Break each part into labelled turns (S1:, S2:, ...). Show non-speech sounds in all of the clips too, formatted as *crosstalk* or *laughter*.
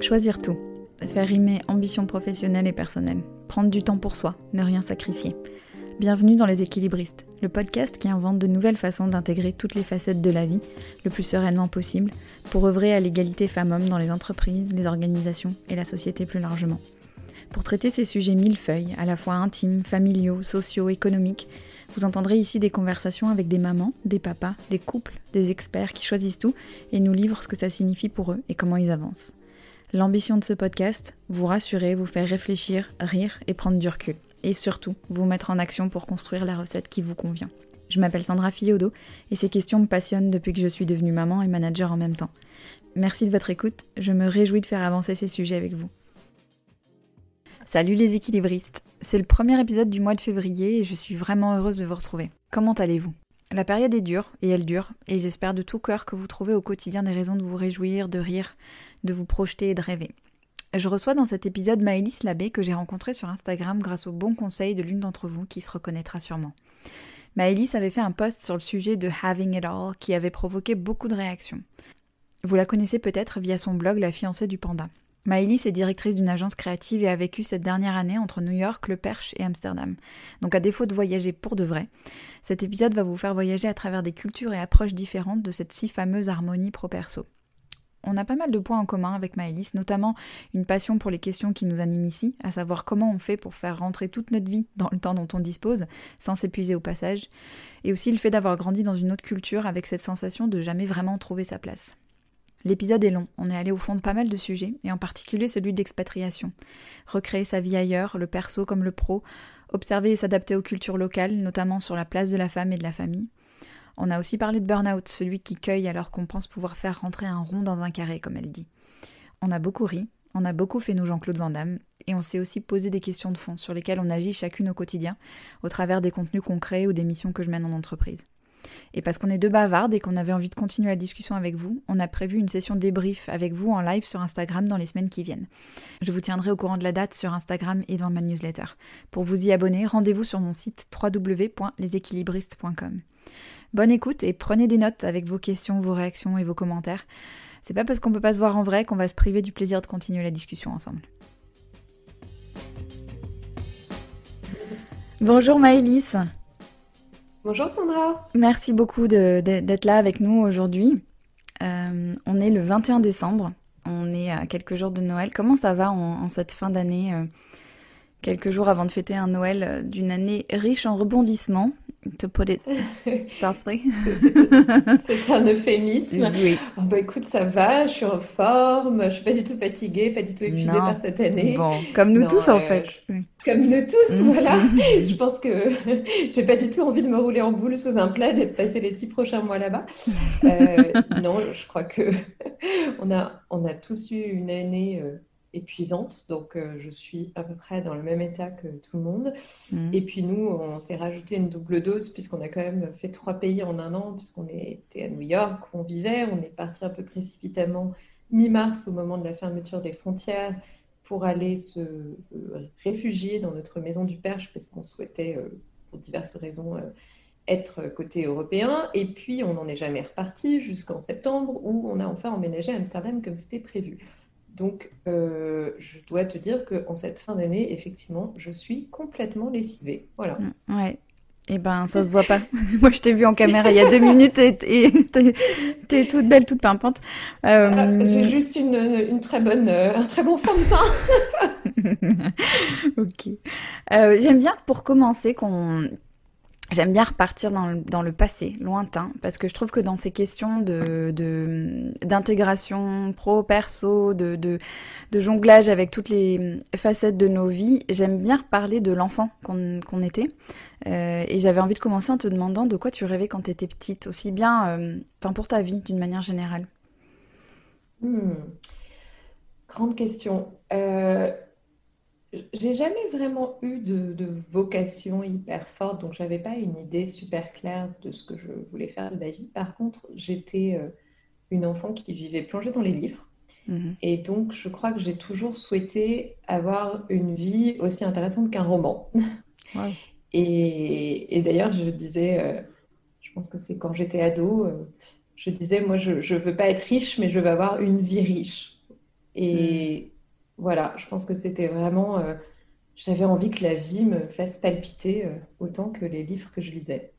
S1: Choisir tout. Faire rimer ambition professionnelle et personnelle. Prendre du temps pour soi, ne rien sacrifier. Bienvenue dans Les Équilibristes, le podcast qui invente de nouvelles façons d'intégrer toutes les facettes de la vie le plus sereinement possible pour œuvrer à l'égalité femmes-hommes dans les entreprises, les organisations et la société plus largement. Pour traiter ces sujets millefeuilles, à la fois intimes, familiaux, sociaux, économiques, vous entendrez ici des conversations avec des mamans, des papas, des couples, des experts qui choisissent tout et nous livrent ce que ça signifie pour eux et comment ils avancent. L'ambition de ce podcast, vous rassurer, vous faire réfléchir, rire et prendre du recul. Et surtout, vous mettre en action pour construire la recette qui vous convient. Je m'appelle Sandra Fiodo et ces questions me passionnent depuis que je suis devenue maman et manager en même temps. Merci de votre écoute, je me réjouis de faire avancer ces sujets avec vous. Salut les équilibristes, c'est le premier épisode du mois de février et je suis vraiment heureuse de vous retrouver. Comment allez-vous? La période est dure et elle dure et j'espère de tout cœur que vous trouvez au quotidien des raisons de vous réjouir, de rire, de vous projeter et de rêver. Je reçois dans cet épisode Maëlys Labbé que j'ai rencontrée sur Instagram grâce au bon conseil de l'une d'entre vous qui se reconnaîtra sûrement. Maëlys avait fait un post sur le sujet de Having It All qui avait provoqué beaucoup de réactions. Vous la connaissez peut-être via son blog La fiancée du panda. Maëlys est directrice d'une agence créative et a vécu cette dernière année entre New York, Le Perche et Amsterdam. Donc à défaut de voyager pour de vrai, cet épisode va vous faire voyager à travers des cultures et approches différentes de cette si fameuse harmonie pro-perso. On a pas mal de points en commun avec Maëlys, notamment une passion pour les questions qui nous animent ici, à savoir comment on fait pour faire rentrer toute notre vie dans le temps dont on dispose, sans s'épuiser au passage, et aussi le fait d'avoir grandi dans une autre culture avec cette sensation de jamais vraiment trouver sa place. L'épisode est long, on est allé au fond de pas mal de sujets, et en particulier celui d'expatriation. Recréer sa vie ailleurs, le perso comme le pro, observer et s'adapter aux cultures locales, notamment sur la place de la femme et de la famille. On a aussi parlé de burn-out, celui qui cueille alors qu'on pense pouvoir faire rentrer un rond dans un carré, comme elle dit. On a beaucoup ri, on a beaucoup fait nous Jean-Claude Van Damme, et on s'est aussi posé des questions de fond sur lesquelles on agit chacune au quotidien, au travers des contenus concrets ou des missions que je mène en entreprise. Et parce qu'on est deux bavardes et qu'on avait envie de continuer la discussion avec vous, on a prévu une session débrief avec vous en live sur Instagram dans les semaines qui viennent. Je vous tiendrai au courant de la date sur Instagram et dans ma newsletter. Pour vous y abonner, rendez-vous sur mon site www.leséquilibristes.com. Bonne écoute et prenez des notes avec vos questions, vos réactions et vos commentaires. C'est pas parce qu'on peut pas se voir en vrai qu'on va se priver du plaisir de continuer la discussion ensemble. Bonjour Maëlys.
S2: Bonjour Sandra.
S1: Merci beaucoup d'être là avec nous aujourd'hui. Euh, on est le 21 décembre. On est à quelques jours de Noël. Comment ça va en, cette fin d'année euh, Quelques jours avant de fêter un Noël euh, d'une année riche en rebondissements to put it *laughs* softly. *laughs*
S2: C'est un euphémisme. Oui. Oh, bah écoute, ça va, je suis en forme, je suis pas du tout fatiguée, pas du tout épuisée par cette année.
S1: Bon, comme nous tous en fait.
S2: Comme nous tous, mm. voilà. *laughs* je pense que j'ai pas du tout envie de me rouler en boule sous un plat et de passer les six prochains mois là-bas. Euh, non, je crois que on a, on a tous eu une année. Euh, épuisante. Donc, euh, je suis à peu près dans le même état que tout le monde. Mhm. Et puis, nous, on s'est rajouté une double dose puisqu'on a quand même fait trois pays en un an, puisqu'on était à New York, où on vivait. On est parti un peu précipitamment mi-mars au moment de la fermeture des frontières pour aller se euh, réfugier dans notre maison du Perche parce qu'on souhaitait, euh, pour diverses raisons, être côté européen. Et puis, on n'en est jamais reparti jusqu'en septembre où on a enfin emménagé à Amsterdam comme c'était prévu. Donc, euh, je dois te dire qu'en cette fin d'année, effectivement, je suis complètement lessivée. Voilà.
S1: Mm, ouais. Eh ben, ça se voit pas. *laughs* Moi, je t'ai vu en caméra il y a deux minutes et t'es es toute belle, toute pimpante.
S2: Euh... Ah, j'ai juste une, une, très bonne, euh, un très bon fond de teint. *laughs*
S1: ok. Euh, J'aime bien pour commencer qu'on J'aime bien repartir dans le, dans le, passé, lointain, parce que je trouve que dans ces questions de d'intégration pro, perso, de, de, jonglage avec toutes les facettes de nos vies, j'aime bien reparler de l'enfant qu'on était. Euh, et j'avais envie de commencer en te demandant de quoi tu rêvais quand tu étais petite, aussi bien euh, enfin pour ta vie d'une manière générale.
S2: Hmm. Grande question. Euh, j'ai jamais vraiment eu de, vocation hyper forte, donc j'avais pas une idée super claire de ce que je voulais faire de ma vie. Par contre, j'étais euh, une enfant qui vivait plongée dans les livres. Mhm. Et donc, je crois que j'ai toujours souhaité avoir une vie aussi intéressante qu'un roman. Et, d'ailleurs, je disais, euh, je pense que c'est quand j'étais ado, euh, je disais, moi, je ne veux pas être riche, mais je veux avoir une vie riche. Et mm. Voilà, je pense que c'était vraiment. Euh, j'avais envie que la vie me fasse palpiter euh, autant que les livres que je lisais.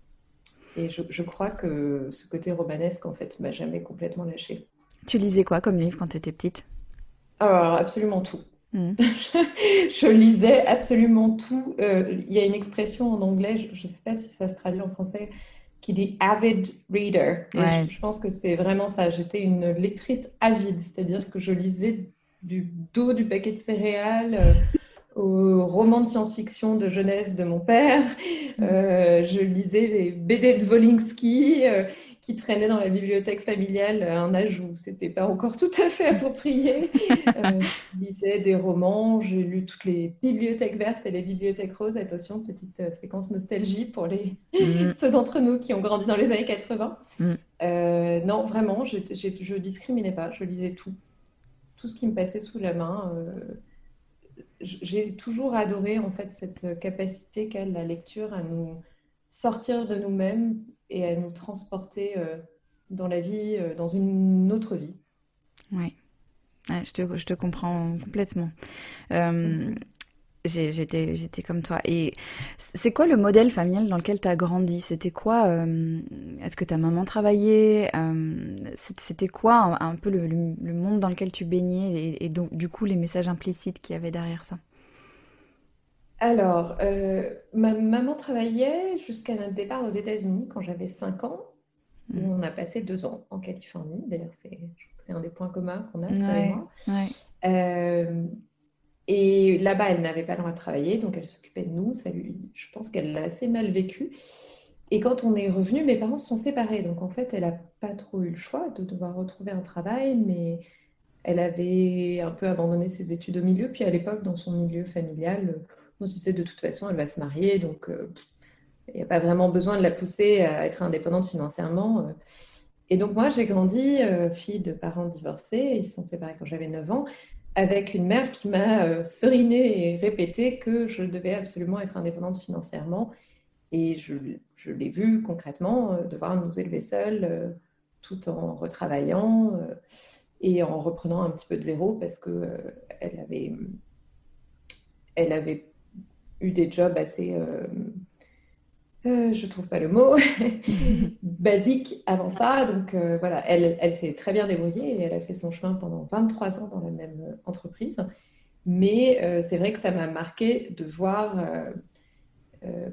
S2: Et je, crois que ce côté romanesque, en fait, m'a jamais complètement lâché.
S1: Tu lisais quoi comme livre quand tu étais petite?
S2: Alors, absolument tout. Mm. *laughs* je lisais absolument tout. Euh, il y a une expression en anglais, je ne sais pas si ça se traduit en français, qui dit avid reader. je, pense que c'est vraiment ça. J'étais une lectrice avide, c'est-à-dire que je lisais du dos du paquet de céréales. Euh, aux romans de science-fiction de jeunesse de mon père. Mm. Euh, je lisais les BD de Wolinski euh, qui traînaient dans la bibliothèque familiale à un âge où c'était pas encore tout à fait approprié. Euh, je lisais des romans, j'ai lu toutes les bibliothèques vertes et les bibliothèques roses. Attention, petite séquence nostalgie pour les... Mm. *laughs* ceux d'entre nous qui ont grandi dans les années 80. Mm. non, vraiment, je, je, discriminais pas, je lisais tout. Tout ce qui me passait sous la main j'ai toujours adoré en fait cette capacité qu'a la lecture à nous sortir de nous-mêmes et à nous transporter euh, dans la vie, euh, dans une autre vie.
S1: Oui, je, te, comprends complètement. Euh, J'étais, j'étais comme toi. Et c'est quoi le modèle familial dans lequel tu as grandi? C'était quoi euh, Est-ce que ta maman travaillait euh, C'était quoi un, peu le, monde dans lequel tu baignais et, donc du coup les messages implicites qu'il y avait derrière ça?
S2: Alors, euh, ma maman travaillait jusqu'à notre départ aux États-Unis quand j'avais 5 ans. Mmh. on a passé deux ans en Californie. D'ailleurs, c'est, un des points communs qu'on a, et moi. Et là-bas, elle n'avait pas le droit de travailler, donc elle s'occupait de nous. Ça lui, je pense qu'elle l'a assez mal vécu. Et quand on est revenu, mes parents se sont séparés. Donc en fait, elle n'a pas trop eu le choix de devoir retrouver un travail, mais elle avait un peu abandonné ses études au milieu. Puis à l'époque, dans son milieu familial, on se disait de toute façon, elle va se marier, donc euh, il n'y a pas vraiment besoin de la pousser à être indépendante financièrement. Et donc moi, j'ai grandi, euh, fille de parents divorcés, ils se sont séparés quand j'avais 9 ans, avec une mère qui m'a euh, seriné et répété que je devais absolument être indépendante financièrement. Et je, l'ai vu concrètement, euh, devoir nous élever seuls euh, tout en retravaillant et en reprenant un petit peu de zéro parce qu'elle elle avait, elle avait eu des jobs assez euh, je trouve pas le mot, *laughs* *laughs* basique avant ça. Donc euh, voilà, elle, elle s'est très bien débrouillée et elle a fait son chemin pendant 23 ans dans la même euh, entreprise. Mais c'est vrai que ça m'a marqué de voir.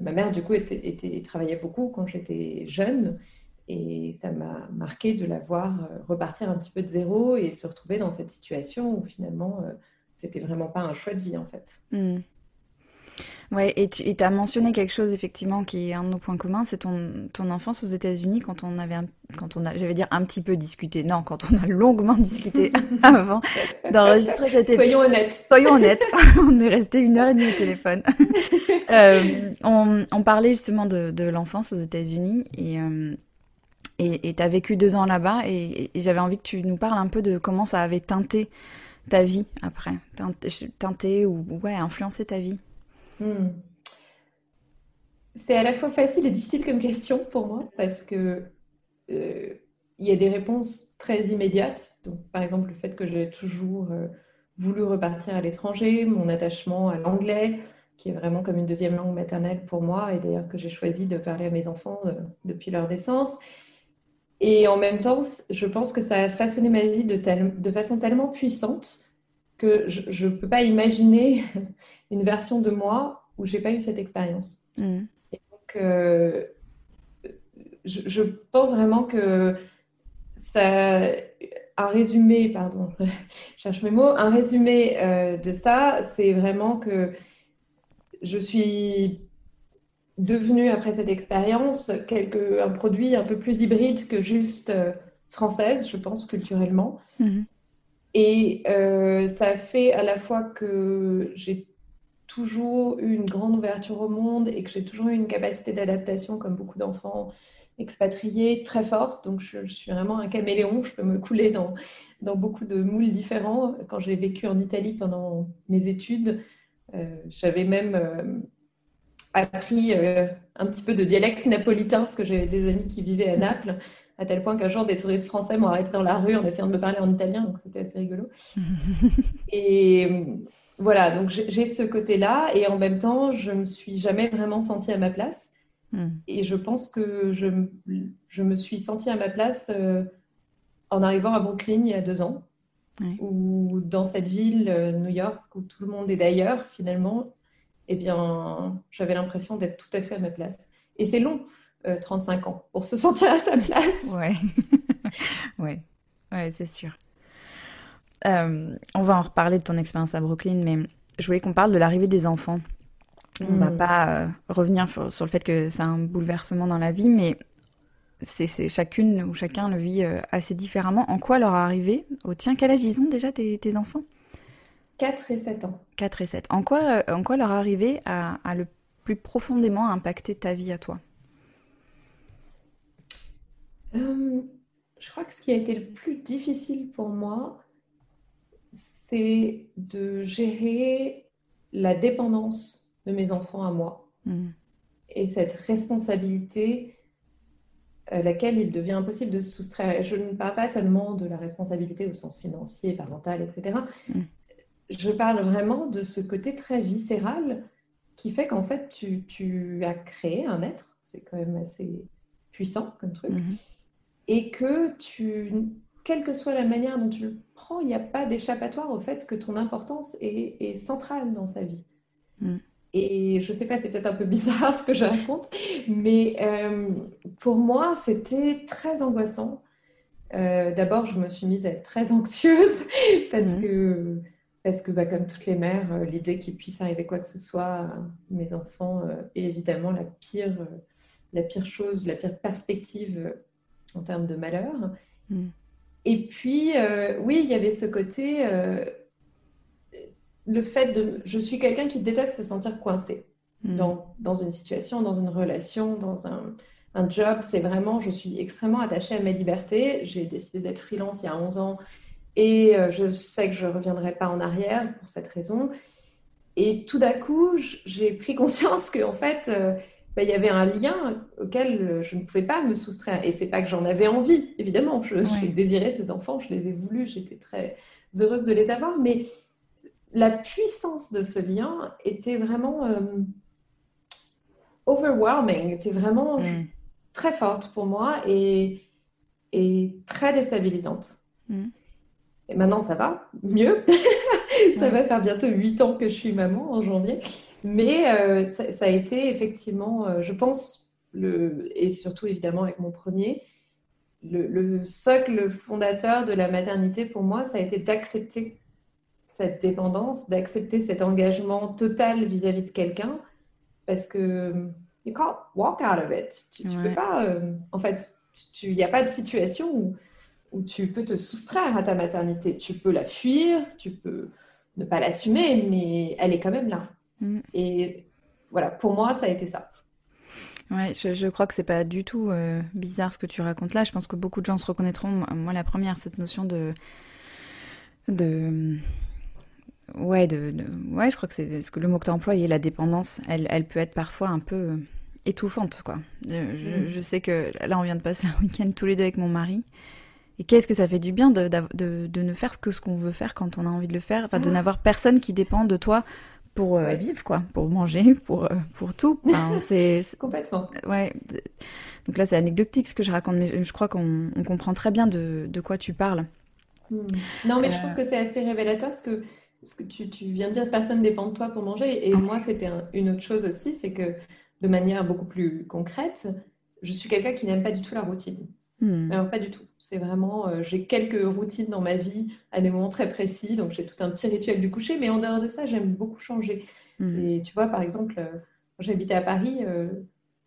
S2: ma mère, du coup, était, était, travaillait beaucoup quand j'étais jeune. Et ça m'a marqué de la voir repartir un petit peu de zéro et se retrouver dans cette situation où finalement, c'était vraiment pas un choix de vie en fait.
S1: Hmm. Ouais, et tu as mentionné quelque chose effectivement qui est un de nos points communs, c'est ton, ton enfance aux États-Unis quand on avait, quand on a, j'allais dire un petit peu discuté, non, quand on a longuement discuté *laughs* avant d'enregistrer cette
S2: épisode. Soyons honnêtes.
S1: Soyons honnêtes. *laughs* *laughs* on est resté une heure et demie au téléphone. euh, on, on, parlait justement de, de l'enfance aux États-Unis et euh, et tu as vécu deux ans là-bas et, et j'avais envie que tu nous parles un peu de comment ça avait teinté ta vie après, teinté ou ouais, influencé ta vie. Hmm.
S2: C'est à la fois facile et difficile comme question pour moi parce que euh, il y a des réponses très immédiates. Donc, par exemple, le fait que j'ai toujours euh, voulu repartir à l'étranger, mon attachement à l'anglais, qui est vraiment comme une deuxième langue maternelle pour moi, et d'ailleurs que j'ai choisi de parler à mes enfants euh, depuis leur naissance. Et en même temps, je pense que ça a façonné ma vie de, de façon tellement puissante que je ne peux pas imaginer *laughs* une version de moi où j'ai pas eu cette expérience. Mm. Et donc, euh, je, pense vraiment que ça, un résumé, pardon, *laughs* je cherche mes mots, un résumé euh, de ça, c'est vraiment que je suis devenue après cette expérience quelque, un produit un peu plus hybride que juste euh, française, je pense culturellement. Mm-hmm. Et euh, ça fait à la fois que j'ai toujours eu une grande ouverture au monde et que j'ai toujours eu une capacité d'adaptation, comme beaucoup d'enfants expatriés, très forte. Donc, je, suis vraiment un caméléon. Je peux me couler dans, dans beaucoup de moules différents. Quand j'ai vécu en Italie pendant mes études, euh, j'avais même euh, appris un petit peu de dialecte napolitain parce que j'avais des amis qui vivaient à Naples. À tel point qu'un jour, des touristes français m'ont arrêté dans la rue en essayant de me parler en italien, donc c'était assez rigolo. *laughs* et voilà, donc j'ai ce côté-là, et en même temps, je ne me suis jamais vraiment sentie à ma place. Hmm. Et je pense que je, je, me suis sentie à ma place euh, en arrivant à Brooklyn il y a deux ans, ou dans cette ville, euh, New York, où tout le monde est d'ailleurs, finalement, eh bien, j'avais l'impression d'être tout à fait à ma place. Et c'est long, 35 euh, ans, pour se sentir à sa place.
S1: Ouais, *laughs* ouais, ouais c'est sûr. on va en reparler de ton expérience à Brooklyn, mais je voulais qu'on parle de l'arrivée des enfants. On ne va hmm. pas euh, revenir sur, le fait que c'est un bouleversement dans la vie, mais c'est chacune ou chacun le vit euh, assez différemment. En quoi leur arrivée Au tien, quel âge ils ont déjà tes, enfants?
S2: 4 et 7 ans.
S1: 4 et 7. En quoi, euh, en quoi leur arrivée a, le plus profondément impacté ta vie à toi?
S2: Je crois que ce qui a été le plus difficile pour moi, c'est de gérer la dépendance de mes enfants à moi. Mm. Et cette responsabilité, à euh, laquelle il devient impossible de se soustraire. je ne parle pas seulement de la responsabilité au sens financier, parental, etc. Mm. Je parle vraiment de ce côté très viscéral qui fait qu'en fait, tu, as créé un être, c'est quand même assez puissant comme truc, mm-hmm. Et que tu, quelle que soit la manière dont tu le prends, il n'y a pas d'échappatoire au fait que ton importance est, centrale dans sa vie. Mm. Et je sais pas, c'est peut-être un peu bizarre *laughs* ce que je raconte, mais euh, pour moi, c'était très angoissant. Euh, d'abord, je me suis mise à être très anxieuse *laughs* parce mmh. que, parce que bah, comme toutes les mères, euh, l'idée qu'il puisse arriver quoi que ce soit à mes enfants est évidemment la pire, la pire chose, la pire perspective en termes de malheur. Mmh. Et puis, oui, il y avait ce côté le fait de... Je suis quelqu'un qui déteste se sentir coincé hmm. dans, dans, une situation, dans une relation, dans un, un job. C'est vraiment, je suis extrêmement attachée à ma liberté. J'ai décidé d'être freelance il y a 11 ans et euh, je sais que je ne reviendrai pas en arrière pour cette raison. Et tout d'un coup, j'ai pris conscience qu'en fait, euh, bah, il y avait un lien auquel je ne pouvais pas me soustraire. Et c'est pas que j'en avais envie, évidemment. Je, je désirais ces enfants, je les ai voulus, j'étais très heureuse de les avoir. Mais la puissance de ce lien était vraiment euh, overwhelming, était vraiment mm. très forte pour moi et, et très déstabilisante. Mm. Et maintenant, ça va mieux. *laughs* *laughs* ça va faire bientôt huit ans que je suis maman en janvier. Mais euh, ça, a été effectivement, euh, je pense, le, et surtout évidemment avec mon premier, le, le, socle fondateur de la maternité pour moi, ça a été d'accepter cette dépendance, d'accepter cet engagement total vis-à-vis de quelqu'un, parce que you can't walk out of it. Tu, ne peux pas, euh, en fait, il n'y a pas de situation où, où, tu peux te soustraire à ta maternité. Tu peux la fuir, tu peux ne pas l'assumer, mais elle est quand même là. Mm. Et voilà, pour moi, ça a été ça.
S1: Ouais, je, je, crois que c'est pas du tout euh, bizarre ce que tu racontes là. Je pense que beaucoup de gens se reconnaîtront. Moi, la première, cette notion de de Ouais, de, ouais, je crois que c'est ce que le mot que tu as employé, la dépendance, elle, elle peut être parfois un peu euh, étouffante, quoi. Mm. Je, sais que là, on vient de passer un week-end tous les deux avec mon mari. Et qu'est-ce que ça fait du bien de, de, de ne faire que ce qu'on veut faire quand on a envie de le faire, enfin, de ah. n'avoir personne qui dépend de toi pour euh, vivre, quoi, pour manger, pour, euh, pour tout. *laughs*
S2: c'est Complètement.
S1: Ouais. Donc là, c'est anecdotique ce que je raconte, mais je crois qu'on comprend très bien de, de quoi tu parles.
S2: Mm. Non, mais je pense que c'est assez révélateur parce que ce que tu, viens de dire, personne dépend de toi pour manger. Et moi, c'était une autre chose aussi, c'est que de manière beaucoup plus concrète, je suis quelqu'un qui n'aime pas du tout la routine. Hmm. Alors, pas du tout. C'est vraiment, euh, j'ai quelques routines dans ma vie à des moments très précis, donc j'ai tout un petit rituel du coucher, mais en dehors de ça, j'aime beaucoup changer. Hmm. Et tu vois, par exemple, euh, quand j'habitais à Paris, euh,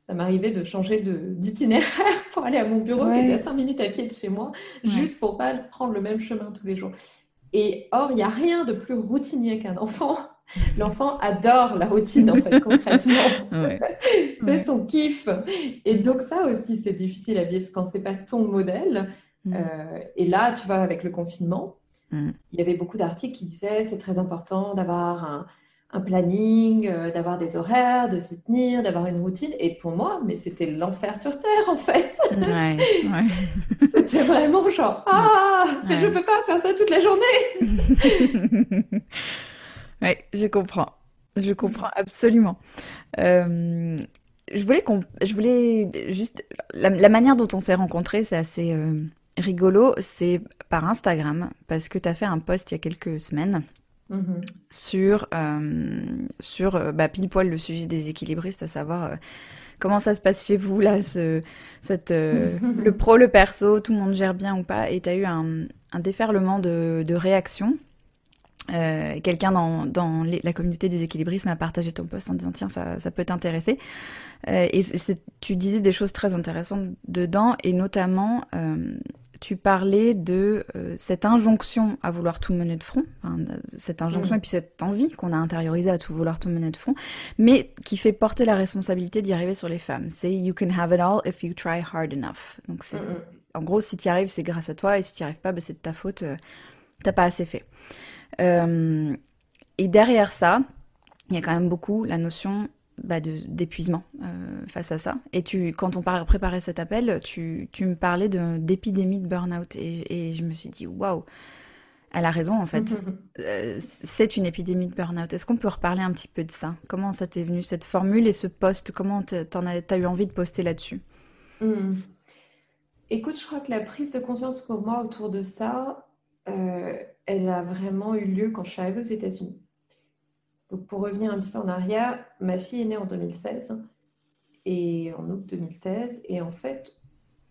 S2: ça m'arrivait de changer d'itinéraire *laughs* pour aller à mon bureau qui était à 5 minutes à pied de chez moi, juste pour pas prendre le même chemin tous les jours. Et or, il n'y a rien de plus routinier qu'un *laughs* enfant. *laughs* L'enfant adore la routine, en fait, concrètement. *laughs* *laughs* c'est son kiff. Et donc, ça aussi, c'est difficile à vivre quand c'est pas ton modèle. Mm. Euh, et là, tu vois, avec le confinement, mm. il y avait beaucoup d'articles qui disaient c'est très important d'avoir un, un planning, euh, d'avoir des horaires, de s'y tenir, d'avoir une routine. Et pour moi, mais c'était l'enfer sur Terre, en fait. Ouais, c'était vraiment genre, ah, mais je peux pas faire ça toute la journée.
S1: Ouais, je comprends. Je comprends absolument. Euh, je voulais qu'on, je voulais juste la, manière dont on s'est rencontrés, c'est assez euh, rigolo. C'est par Instagram parce que tu as fait un post il y a quelques semaines Mm-hmm. sur, euh, sur bah, pile poil le sujet des équilibristes, à savoir comment ça se passe chez vous, là, ce, cette, *laughs* le pro, le perso, tout le monde gère bien ou pas, et tu as eu un, un déferlement de, de réactions. Quelqu'un dans, dans la communauté des équilibristes m'a partagé ton post en disant tiens ça, ça peut t'intéresser et tu disais des choses très intéressantes dedans et notamment tu parlais de euh, cette injonction à vouloir tout mener de front, cette injonction mm. et puis cette envie qu'on a intériorisée à tout vouloir tout mener de front, mais qui fait porter la responsabilité d'y arriver sur les femmes. C'est you can have it all if you try hard enough. Donc c'est, en gros, si tu y arrives, c'est grâce à toi, et si tu n'y arrives pas, ben, c'est de ta faute, euh, t'as pas assez fait. Euh, et derrière ça, il y a quand même beaucoup la notion bah, d'épuisement euh, face à ça. Et tu, quand on préparait cet appel, tu, tu me parlais d'épidémie de, burn-out et, et, je me suis dit waouh, elle a raison en fait. *laughs* Euh, c'est une épidémie de burn-out. Est-ce qu'on peut reparler un petit peu de ça? Comment ça t'est venu cette formule et ce poste Comment t'en as, as eu envie de poster là-dessus?
S2: Hmm. Écoute, je crois que la prise de conscience pour moi autour de ça, euh, elle a vraiment eu lieu quand je suis arrivée aux États-Unis. Donc pour revenir un petit peu en arrière, ma fille est née en 2016 et en août 2016 et en fait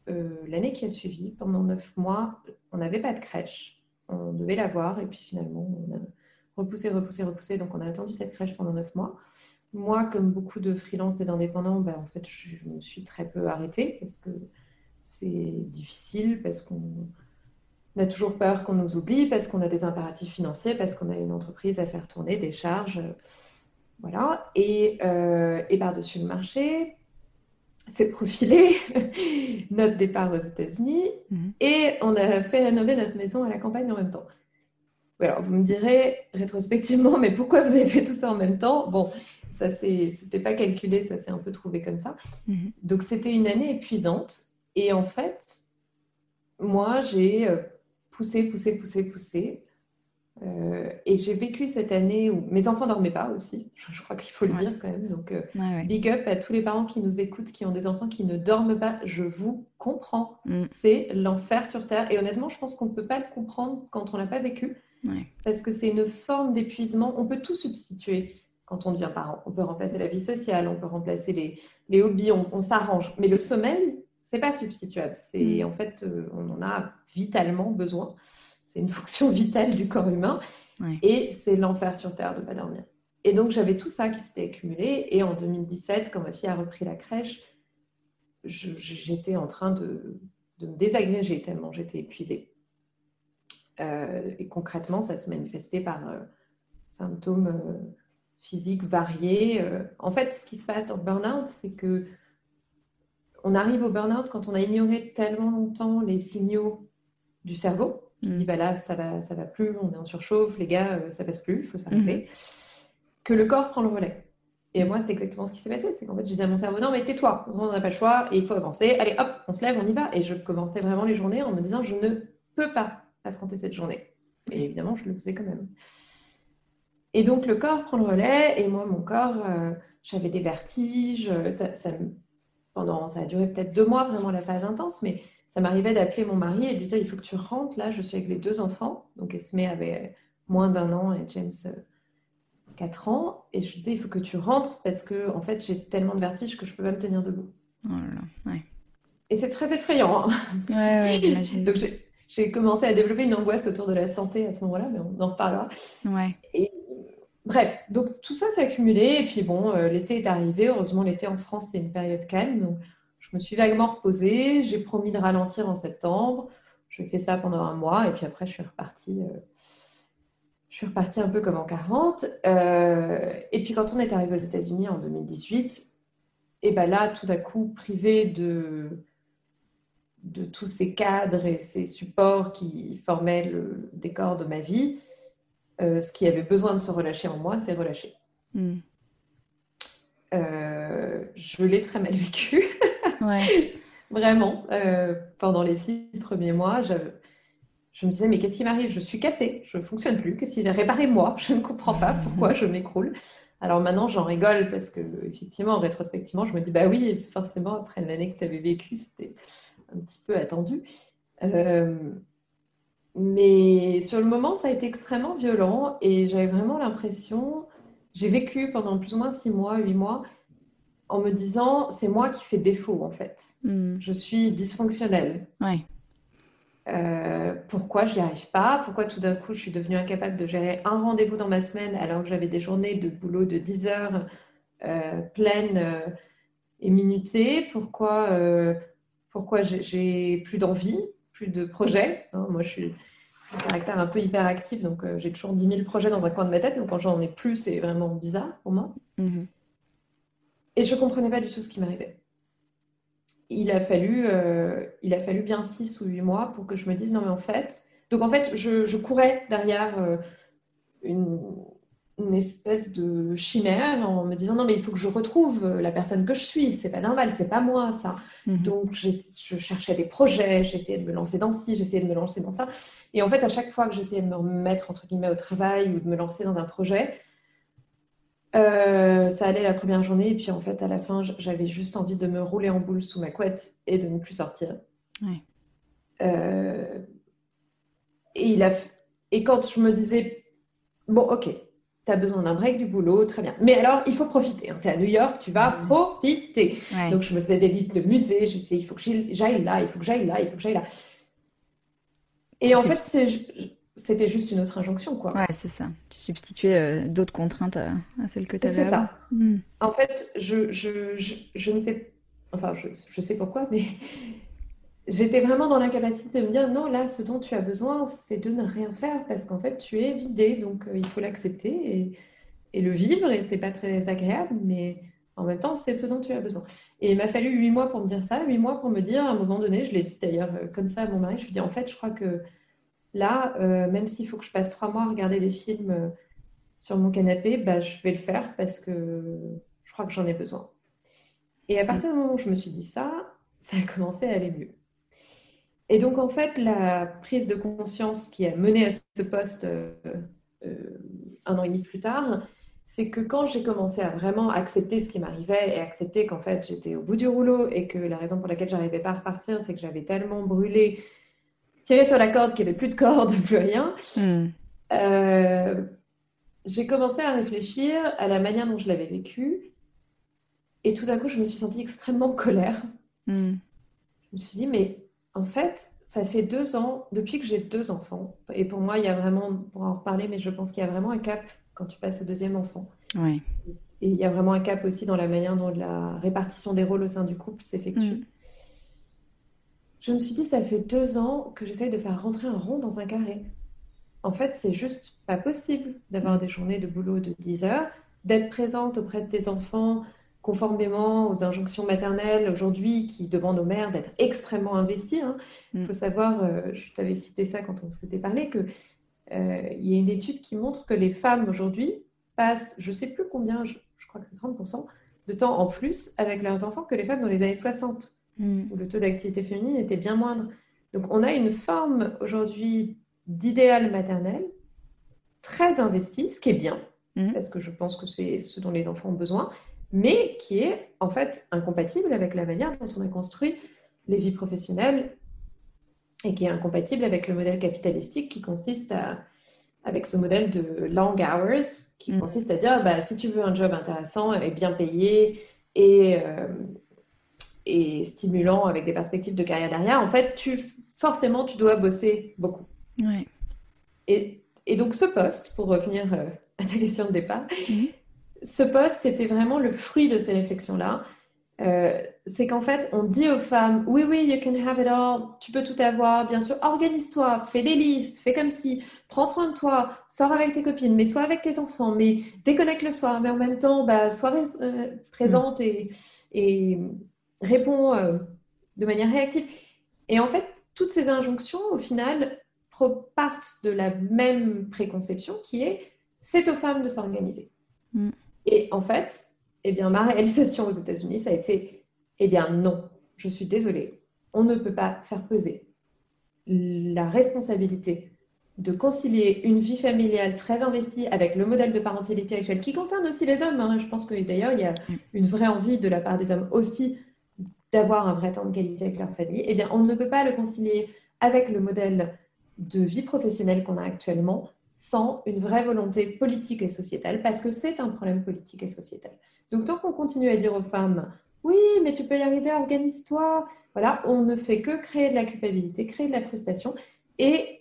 S2: euh, l'année qui a suivi, pendant neuf mois, on n'avait pas de crèche, on devait l'avoir et puis finalement on a repoussé, repoussé, repoussé, donc on a attendu cette crèche pendant neuf mois. Moi, comme beaucoup de freelances et d'indépendants, ben, en fait je me suis très peu arrêtée parce que c'est difficile, parce qu'on on a toujours peur qu'on nous oublie parce qu'on a des impératifs financiers, parce qu'on a une entreprise à faire tourner, des charges. Voilà. Et, euh, et par-dessus le marché, s'est profilé *laughs* notre départ aux États-Unis mhm. et on a fait rénover notre maison à la campagne en même temps. Alors, vous me direz rétrospectivement, mais pourquoi vous avez fait tout ça en même temps? Bon, ça, c'était pas calculé, ça s'est un peu trouvé comme ça. Mhm. Donc, c'était une année épuisante. Et en fait, moi, j'ai euh, pousser, pousser, pousser, pousser. Euh, et j'ai vécu cette année où mes enfants dormaient pas aussi, *laughs* je, crois qu'il faut le dire quand même. Donc, euh, big up à tous les parents qui nous écoutent, qui ont des enfants qui ne dorment pas. Je vous comprends. Mm. C'est l'enfer sur Terre. Et honnêtement, je pense qu'on ne peut pas le comprendre quand on l'a pas vécu. Parce que c'est une forme d'épuisement. On peut tout substituer quand on devient parent. On peut remplacer la vie sociale, on peut remplacer les, les hobbies, on, on s'arrange. Mais le sommeil, c'est pas substituable. C'est mm. en fait, euh, on en a vitalement besoin. C'est une *laughs* fonction vitale du corps humain. Et c'est l'enfer sur Terre de pas dormir. Et donc, j'avais tout ça qui s'était accumulé. Et en 2017, quand ma fille a repris la crèche, j'étais en train de, me désagréger tellement j'étais épuisée. Euh, et concrètement, ça se manifestait par euh, symptômes physiques variés. en fait, ce qui se passe dans le burn-out, c'est que on arrive au burn-out quand on a ignoré tellement longtemps les signaux du cerveau. Il mm. dit bah là ça va ça va plus, on est en surchauffe, les gars euh, ça passe plus, il faut s'arrêter. Mm-hmm. Que le corps prend le relais. Et moi c'est exactement ce qui s'est passé, c'est qu'en fait je disais à mon cerveau non mais tais-toi, on n'a pas le choix et il faut avancer. Allez hop, on se lève, on y va. Et je commençais vraiment les journées en me disant je ne peux pas affronter cette journée. Et évidemment je le faisais quand même. Et donc le corps prend le relais et moi mon corps euh, j'avais des vertiges, ça, ça, pendant, ça a duré peut-être deux mois, vraiment la phase intense, mais ça m'arrivait d'appeler mon mari et de lui dire il faut que tu rentres, là, je suis avec les deux enfants. Donc Esme avait moins d'un an et James euh, quatre ans. Et je lui disais il faut que tu rentres parce que, en fait, j'ai tellement de vertige que je peux pas me tenir debout. Oh et c'est très effrayant. Hein. Ouais, ouais, j'imagine. *laughs* Donc j'ai commencé à développer une angoisse autour de la santé à ce moment-là, mais on en reparlera. Ouais. Et Bref, donc tout ça s'est accumulé. Et puis bon, euh, l'été est arrivé. Heureusement, l'été en France, c'est une période calme. Donc, je me suis vaguement reposée. J'ai promis de ralentir en septembre. J'ai fait ça pendant un mois. Et puis après, je suis repartie. Euh, je suis un peu comme en 40. Euh, et puis quand on est arrivé aux États-Unis en 2018, et ben là, tout à coup, privé de, de tous ces cadres et ces supports qui formaient le décor de ma vie, euh, ce qui avait besoin de se relâcher en moi s'est relâché. hmm. Je l'ai très mal *laughs* vécu. Ouais. *laughs* Vraiment. pendant les six premiers mois, je me disais, mais qu'est-ce qui m'arrive? Je suis cassée, je ne fonctionne plus. Qu'est-ce qui réparez-moi *laughs* Je ne comprends pas pourquoi je m'écroule. Alors maintenant, j'en rigole parce que, effectivement, rétrospectivement, je me dis, bah oui, forcément, après l'année que tu avais vécue, c'était un petit peu attendu. Euh, mais sur le moment, ça a été extrêmement violent et j'avais vraiment l'impression, j'ai vécu pendant plus ou moins six mois, huit mois, en me disant, c'est moi qui fais défaut en fait. Hmm. Je suis dysfonctionnelle. Ouais. Euh, pourquoi je n'y arrive pas, pourquoi tout d'un coup je suis devenue incapable de gérer un rendez-vous dans ma semaine alors que j'avais des journées de boulot de 10 heures euh, pleines euh, et minutées, pourquoi, pourquoi j'ai plus d'envie, plus de projets. Hein. moi je suis un caractère un peu hyperactif, donc j'ai toujours 10 000 projets dans un coin de ma tête, donc quand j'en ai plus, c'est vraiment bizarre pour moi. Mm-hmm. Et je ne comprenais pas du tout ce qui m'arrivait il a fallu, euh, il a fallu bien six ou huit mois pour que je me dise non mais en fait, donc en fait je, courais derrière euh, une, espèce de chimère en me disant non mais il faut que je retrouve la personne que je suis, c'est pas normal, c'est pas moi ça. Mhm. Donc je cherchais des projets, j'essayais de me lancer dans ci, j'essayais de me lancer dans ça, et en fait à chaque fois que j'essayais de me remettre entre guillemets au travail ou de me lancer dans un projet, euh, ça allait la première journée, et puis en fait, à la fin, j'avais juste envie de me rouler en boule sous ma couette et de ne plus sortir. Euh, et, il a... et quand je me disais, bon, ok, tu as besoin d'un break du boulot, très bien. Mais alors, il faut profiter. Hein. Tu es à New York, tu vas profiter. Donc, je me faisais des listes de musées. Je disais, il faut que j'aille là, il faut que j'aille là, il faut que j'aille là. Et en fait, c'était juste une autre injonction, quoi.
S1: Ouais, c'est ça. Tu substituais euh, d'autres contraintes à, celles que tu avais.
S2: C'est ça. Hmm. En fait, je, je, je, ne sais, enfin, je, sais pourquoi, mais j'étais vraiment dans l'incapacité de me dire non, là, ce dont tu as besoin, c'est de ne rien faire parce qu'en fait, tu es vidé, donc euh, il faut l'accepter et, le vivre, et c'est pas très agréable, mais en même temps, c'est ce dont tu as besoin. Et il m'a fallu huit mois pour me dire ça, huit mois pour me dire, à un moment donné, je l'ai dit d'ailleurs euh, comme ça à mon mari, je lui ai dit en fait, je crois que Là, euh, même s'il faut que je passe trois mois à regarder des films sur mon canapé, bah, je vais le faire parce que je crois que j'en ai besoin. Et à partir du moment où je me suis dit ça, *laughs* ça a commencé à aller mieux. Et donc, en fait, la prise de conscience qui a mené à ce poste euh, un an et demi plus tard, c'est que quand j'ai commencé à vraiment accepter ce qui m'arrivait et accepter qu'en fait j'étais au bout du rouleau et que la raison pour laquelle j'arrivais pas à repartir, c'est que j'avais tellement brûlé tiré sur la corde, qu'il n'y avait plus de corde, *laughs* plus rien. Hmm. Euh, j'ai commencé à réfléchir à la manière dont je l'avais vécu. Et tout d'un coup, je me suis sentie extrêmement colère. Hmm. Je me suis dit, mais en fait, ça fait deux ans, depuis que j'ai deux enfants, et pour moi, il y a vraiment, pour en reparler, mais je pense qu'il y a vraiment un cap quand tu passes au deuxième enfant.
S1: Oui.
S2: Et il y a vraiment un cap aussi dans la manière dont la répartition des rôles au sein du couple s'effectue. Hmm je me suis dit, ça fait deux ans que j'essaye de faire rentrer un rond dans un carré. En fait, c'est juste pas possible d'avoir des journées de boulot de 10 heures, d'être présente auprès de tes enfants conformément aux injonctions maternelles aujourd'hui qui demandent aux mères d'être extrêmement investies. Hein. Il mm. faut savoir, euh, je t'avais cité ça quand on s'était parlé, qu'il euh, y a une étude qui montre que les femmes aujourd'hui passent, je sais plus combien, je, je crois que c'est 30%, de temps en plus avec leurs enfants que les femmes dans les années 60. Mm. où le taux d'activité féminine était bien moindre. Donc on a une forme aujourd'hui d'idéal maternel très investi, ce qui est bien, mm. parce que je pense que c'est ce dont les enfants ont besoin, mais qui est en fait incompatible avec la manière dont on a construit les vies professionnelles et qui est incompatible avec le modèle capitalistique qui consiste à, avec ce modèle de long hours, qui mm. consiste à dire, bah, si tu veux un job intéressant et bien payé et, euh, et stimulant avec des perspectives de carrière derrière, en fait, tu, forcément, tu dois bosser beaucoup. Et, et, donc, ce poste, pour revenir euh, à ta question de départ, mhm. Ce poste, c'était vraiment le fruit de ces réflexions-là. Euh, c'est qu'en fait, on dit aux femmes, oui, oui, you can have it all, tu peux tout avoir, bien sûr, organise-toi, fais des listes, fais comme si, prends soin de toi, sors avec tes copines, mais sois avec tes enfants, mais déconnecte le soir, mais en même temps, bah, sois euh, présente et, et répond euh, de manière réactive. Et en fait, toutes ces injonctions, au final, partent de la même préconception qui est c'est aux femmes de s'organiser. Mm. Et en fait, eh bien, ma réalisation aux États-Unis, ça a été, eh bien non, je suis désolée, on ne peut pas faire peser la responsabilité de concilier une vie familiale très investie avec le modèle de parentalité actuel, qui concerne aussi les hommes. Hein. Je pense que d'ailleurs, il y a une vraie envie de la part des hommes aussi d'avoir un vrai temps de qualité avec leur famille. Eh bien, on ne peut pas le concilier avec le modèle de vie professionnelle qu'on a actuellement sans une vraie volonté politique et sociétale, parce que c'est un problème politique et sociétal. Donc, tant qu'on continue à dire aux femmes, oui, mais tu peux y arriver, organise-toi, voilà, on ne fait que créer de la culpabilité, créer de la frustration, et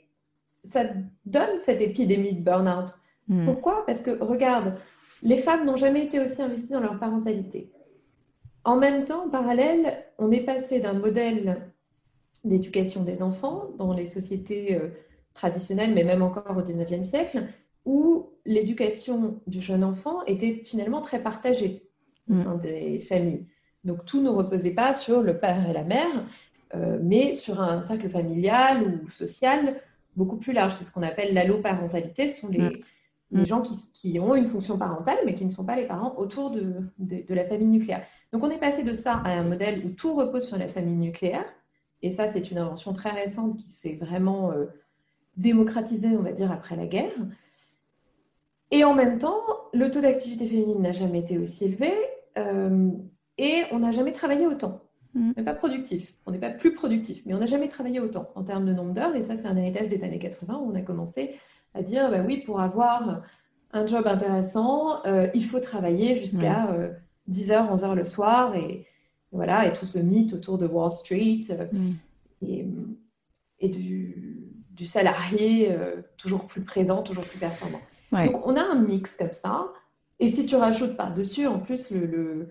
S2: ça donne cette épidémie de burn-out. Hmm. Pourquoi? Parce que, regarde, les femmes n'ont jamais été aussi investies dans leur parentalité. En même temps, en parallèle, on est passé d'un modèle d'éducation des enfants dans les sociétés euh, traditionnelles, mais même encore au 19e siècle, où l'éducation du jeune enfant était finalement très partagée au mm. sein des familles. Donc tout ne reposait pas sur le père et la mère, euh, mais sur un cercle familial ou social beaucoup plus large. C'est ce qu'on appelle l'alloparentalité. Ce sont les, mm. les gens qui, qui, ont une fonction parentale, mais qui ne sont pas les parents autour de, de, de la famille nucléaire. Donc on est passé de ça à un modèle où tout repose sur la famille nucléaire, et ça, c'est une invention très récente qui s'est vraiment euh, démocratisée, on va dire, après la guerre. Et en même temps, le taux d'activité féminine n'a jamais été aussi élevé euh, et on n'a jamais travaillé autant. Mm. On n'est pas productif, on n'est pas plus productif, mais on n'a jamais travaillé autant en termes de nombre d'heures. Et ça, c'est un héritage des années 80 où on a commencé à dire, bah oui, pour avoir un job intéressant, euh, il faut travailler jusqu'à 10h, 11h le soir. Et, voilà, et tout ce mythe autour de Wall Street euh, mm. et, du, salarié euh, toujours plus présent, toujours plus performant. Donc on a un mix comme ça. Et si tu rajoutes par-dessus, en plus, le,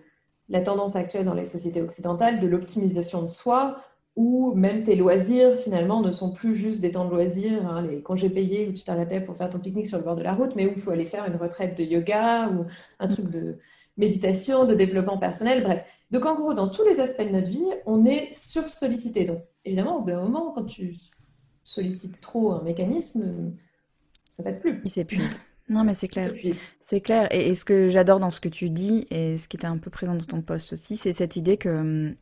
S2: la tendance actuelle dans les sociétés occidentales de l'optimisation de soi, où même tes loisirs, finalement, ne sont plus juste des temps de loisirs, hein, les congés payés où tu t'arrêtais pour faire ton pique-nique sur le bord de la route, mais où il faut aller faire une retraite de yoga ou un truc de méditation, de développement personnel, bref. Donc en gros, dans tous les aspects de notre vie, on est sur-sollicité. Donc évidemment, au bout d'un moment, quand tu sollicites trop un mécanisme, ça passe plus.
S1: Il s'épuise. *laughs* Non, mais c'est clair. C'est clair. Et, ce que j'adore dans ce que tu dis, et ce qui était un peu présent dans ton poste aussi, c'est cette idée que hum,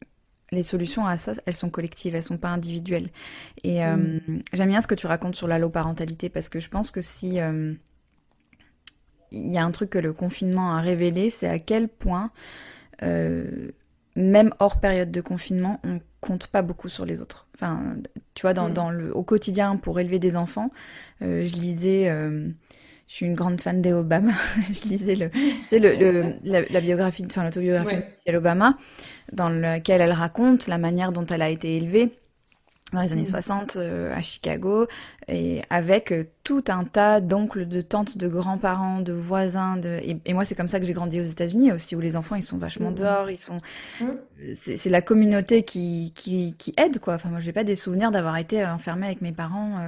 S1: les solutions à ça, elles sont collectives, elles sont pas individuelles. Et hum, mm. j'aime bien ce que tu racontes sur l'alloparentalité, parce que je pense que si... Hum, il y a un truc que le confinement a révélé, c'est à quel point, euh, même hors période de confinement, on compte pas beaucoup sur les autres. Enfin, tu vois, dans, mm. dans le, au quotidien, pour élever des enfants, euh, je lisais, euh, je suis une grande fan des Obama, *laughs* je lisais le, c'est le, le la, biographie, enfin l'autobiographie ouais. d'Obama, dans laquelle elle raconte la manière dont elle a été élevée dans les années 60 mm. euh, à Chicago, et avec euh, tout un tas d'oncles, de tantes, de grands-parents, de voisins. De... Et, moi, c'est comme ça que j'ai grandi aux États-Unis aussi, où les enfants, ils sont vachement mm. dehors, ils sont. Mm. C'est la communauté qui, qui, qui, aide, quoi. Enfin, moi, j'ai pas des souvenirs d'avoir été enfermée avec mes parents,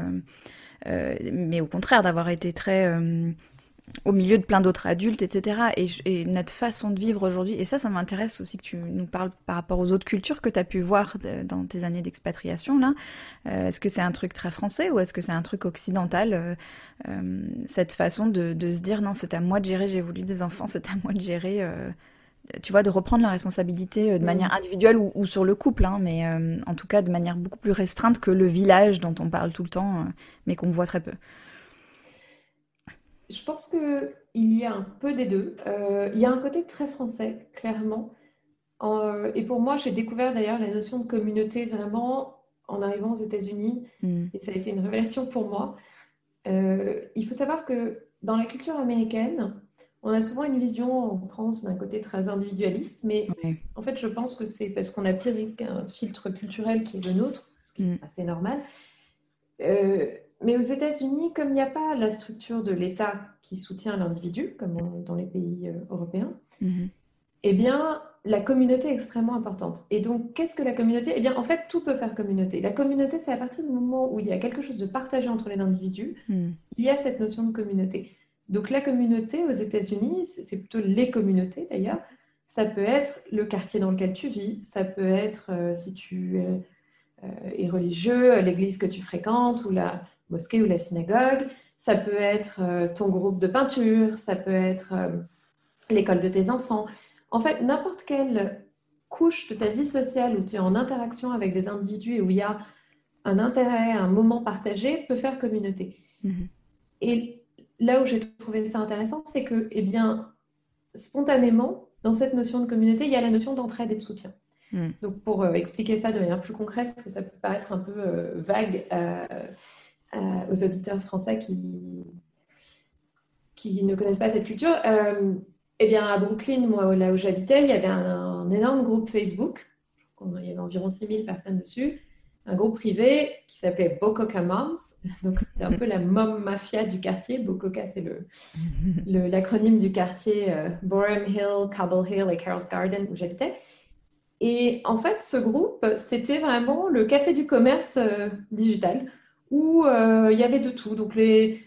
S1: euh, mais au contraire, d'avoir été très au milieu de plein d'autres adultes, etc. Et, notre façon de vivre aujourd'hui, et ça, ça m'intéresse aussi que tu nous parles par rapport aux autres cultures que tu as pu voir dans tes années d'expatriation, là. Euh, est-ce que c'est un truc très français ou est-ce que c'est un truc occidental, euh, euh, cette façon de, se dire non, c'est à moi de gérer, j'ai voulu des enfants, c'est à moi de gérer, tu vois, de reprendre la responsabilité de manière individuelle ou, sur le couple, hein, mais en tout cas de manière beaucoup plus restreinte que le village dont on parle tout le temps, mais qu'on voit très peu.
S2: Je pense qu'il y a un peu des deux. Euh, il y a un côté très français, clairement. Euh, et pour moi, j'ai découvert d'ailleurs la notion de communauté vraiment en arrivant aux États-Unis. Mm. Et ça a été une révélation pour moi. Euh, il faut savoir que dans la culture américaine, on a souvent une vision en France d'un côté très individualiste, mais en fait, je pense que c'est parce qu'on a pris un filtre culturel qui est le nôtre, ce qui est mm. assez normal. Euh, mais aux États-Unis, comme il n'y a pas la structure de l'État qui soutient l'individu, comme dans les pays euh, européens, mhm. eh bien, la communauté est extrêmement importante. Et donc, qu'est-ce que la communauté? Eh bien, en fait, tout peut faire communauté. La communauté, c'est à partir du moment où il y a quelque chose de partagé entre les individus, mhm. il y a cette notion de communauté. Donc, la communauté aux États-Unis, c'est plutôt les communautés d'ailleurs. Ça peut être le quartier dans lequel tu vis, ça peut être euh, si tu es, euh, religieux, l'église que tu fréquentes ou la, mosquée ou la synagogue, ça peut être euh, ton groupe de peinture, ça peut être euh, l'école de tes enfants. En fait, n'importe quelle couche de ta vie sociale où tu es en interaction avec des individus et où il y a un intérêt, un moment partagé, peut faire communauté. Mhm. Et là où j'ai trouvé ça intéressant, c'est que, eh bien, spontanément, dans cette notion de communauté, il y a la notion d'entraide et de soutien. Mhm. Donc, pour euh, expliquer ça de manière plus concrète, parce que ça peut paraître un peu euh, vague euh, aux auditeurs français qui, qui ne connaissent pas cette culture, eh bien, à Brooklyn, moi, là où j'habitais, il y avait un, énorme groupe Facebook. Il y avait environ 6000 personnes dessus. Un groupe privé qui s'appelait Bococa Moms. *laughs* Donc, c'était un peu la mom mafia du quartier. Bococa, c'est *laughs* l'acronyme le, du quartier euh, Borum Hill, Cobble Hill et Carol's Garden où j'habitais. Et en fait, ce groupe, c'était vraiment le café du commerce euh, digital où euh, il y avait de tout. Donc, les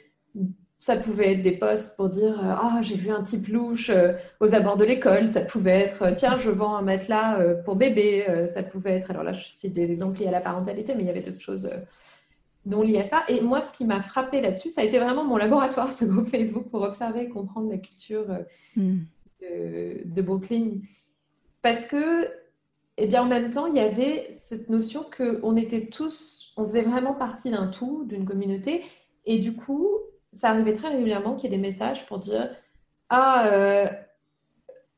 S2: ça pouvait être des posts pour dire euh, Ah, j'ai vu un type louche euh, aux abords de l'école. Ça pouvait être euh, Tiens, je vends un matelas pour bébé. Ça pouvait être, alors là, je cite des exemples liés à la parentalité, mais il y avait d'autres choses non liées à ça. Et moi, ce qui m'a frappé là-dessus, ça a été vraiment mon laboratoire, ce groupe Facebook, pour observer et comprendre la culture hmm. de, Brooklyn. Parce que, eh bien, en même temps, il y avait cette notion qu'on était tous, on faisait vraiment partie d'un tout, d'une communauté. Et du coup, ça arrivait très régulièrement qu'il y ait des messages pour dire Ah, euh,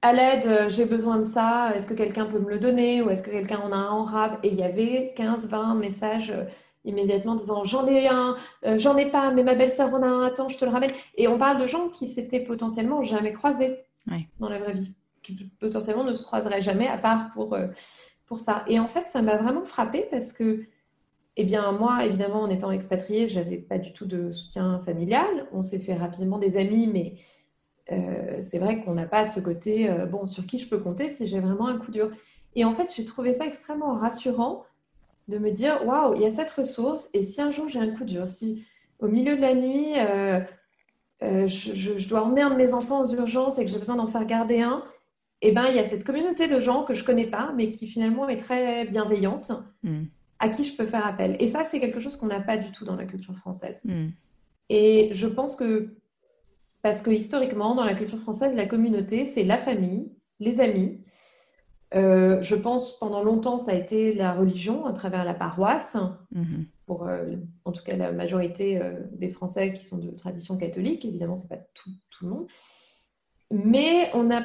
S2: à l'aide, euh, j'ai besoin de ça, est-ce que quelqu'un peut me le donner ou est-ce que quelqu'un en a un en rab Et il y avait 15-20 messages euh, immédiatement disant J'en ai un, j'en ai pas, mais ma belle-sœur en a un, attends, je te le ramène. Et on parle de gens qui s'étaient potentiellement jamais croisés dans la vraie vie, qui potentiellement ne se croiseraient jamais à part pour, pour ça. Et en fait, ça m'a vraiment frappée parce que eh bien, moi, évidemment, en étant expatriée, je n'avais pas du tout de soutien familial. On s'est fait rapidement des amis, mais euh, c'est vrai qu'on n'a pas ce côté, euh, bon, sur qui je peux compter si j'ai vraiment un coup dur. Et en fait, j'ai trouvé ça extrêmement rassurant de me dire, waouh, il y a cette ressource, et si un jour j'ai un coup dur, si au milieu de la nuit, euh, je, dois emmener un de mes enfants aux urgences et que j'ai besoin d'en faire garder un, eh ben, il y a cette communauté de gens que je connais pas, mais qui finalement est très bienveillante. Hmm à qui je peux faire appel. Et ça, c'est quelque chose qu'on n'a pas du tout dans la culture française. Hmm. Et je pense que, parce que historiquement, dans la culture française, la communauté, c'est la famille, les amis. Euh, je pense pendant longtemps, ça a été la religion à travers la paroisse, hmm. pour euh, en tout cas la majorité euh, des Français qui sont de tradition catholique. Évidemment, ce n'est pas tout, tout, le monde. Mais on a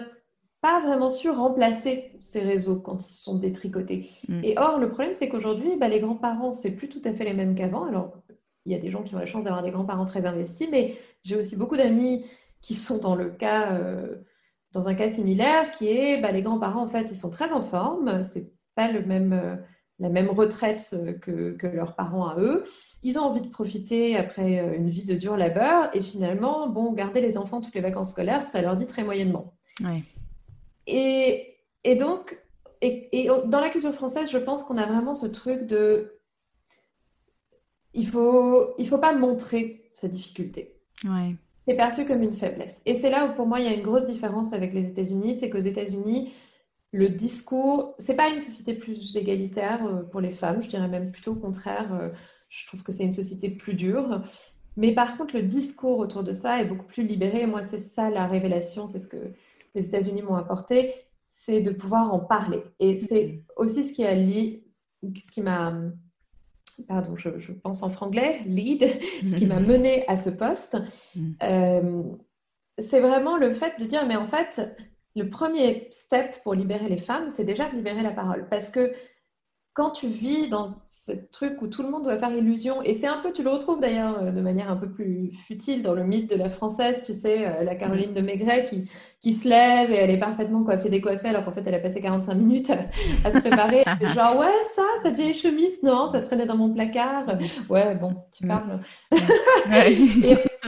S2: pas vraiment su remplacer ces réseaux quand ils se sont détricotés. Mm. Et or, le problème, c'est qu'aujourd'hui, bah, les grands-parents, c'est plus tout à fait les mêmes qu'avant. Alors, il y a des gens qui ont la chance d'avoir des grands-parents très investis, mais j'ai aussi beaucoup d'amis qui sont dans le cas, euh, dans un cas similaire, qui est bah, les grands-parents, en fait, ils sont très en forme. C'est pas le même, euh, la même retraite que, que, leurs parents à eux. Ils ont envie de profiter après euh, une vie de dur labeur. Et finalement, bon, garder les enfants toutes les vacances scolaires, ça leur dit très moyennement. Ouais. Et, et donc, et, dans la culture française, je pense qu'on a vraiment ce truc de. Il faut, il faut pas montrer sa difficulté. Ouais. C'est perçu comme une faiblesse. Et c'est là où, pour moi, il y a une grosse différence avec les États-Unis. C'est qu'aux États-Unis, le discours, c'est pas une société plus égalitaire euh, pour les femmes. Je dirais même plutôt au contraire. Euh, je trouve que c'est une société plus dure. Mais par contre, le discours autour de ça est beaucoup plus libéré. Moi, c'est ça la révélation. C'est ce que les États-Unis m'ont apporté, c'est de pouvoir en parler. Et c'est mm-hmm. aussi ce qui a lié, ce qui m'a, pardon, je, pense en franglais, lead, ce qui m'a mm-hmm. mené à ce poste. Mm. Euh, c'est vraiment le fait de dire, mais en fait, le premier step pour libérer les femmes, c'est déjà de libérer la parole. Parce que quand tu vis dans ce truc où tout le monde doit faire illusion, et c'est un peu, tu le retrouves d'ailleurs euh, de manière un peu plus futile dans le mythe de la française, tu sais, euh, la Caroline de Maigret qui, qui se lève et elle est parfaitement coiffée, décoiffée, alors qu'en fait elle a passé 45 minutes à, se préparer. *laughs* genre, ouais, ça, cette vieille chemise, non, ça traînait dans mon placard. Ouais, bon, tu parles. *laughs*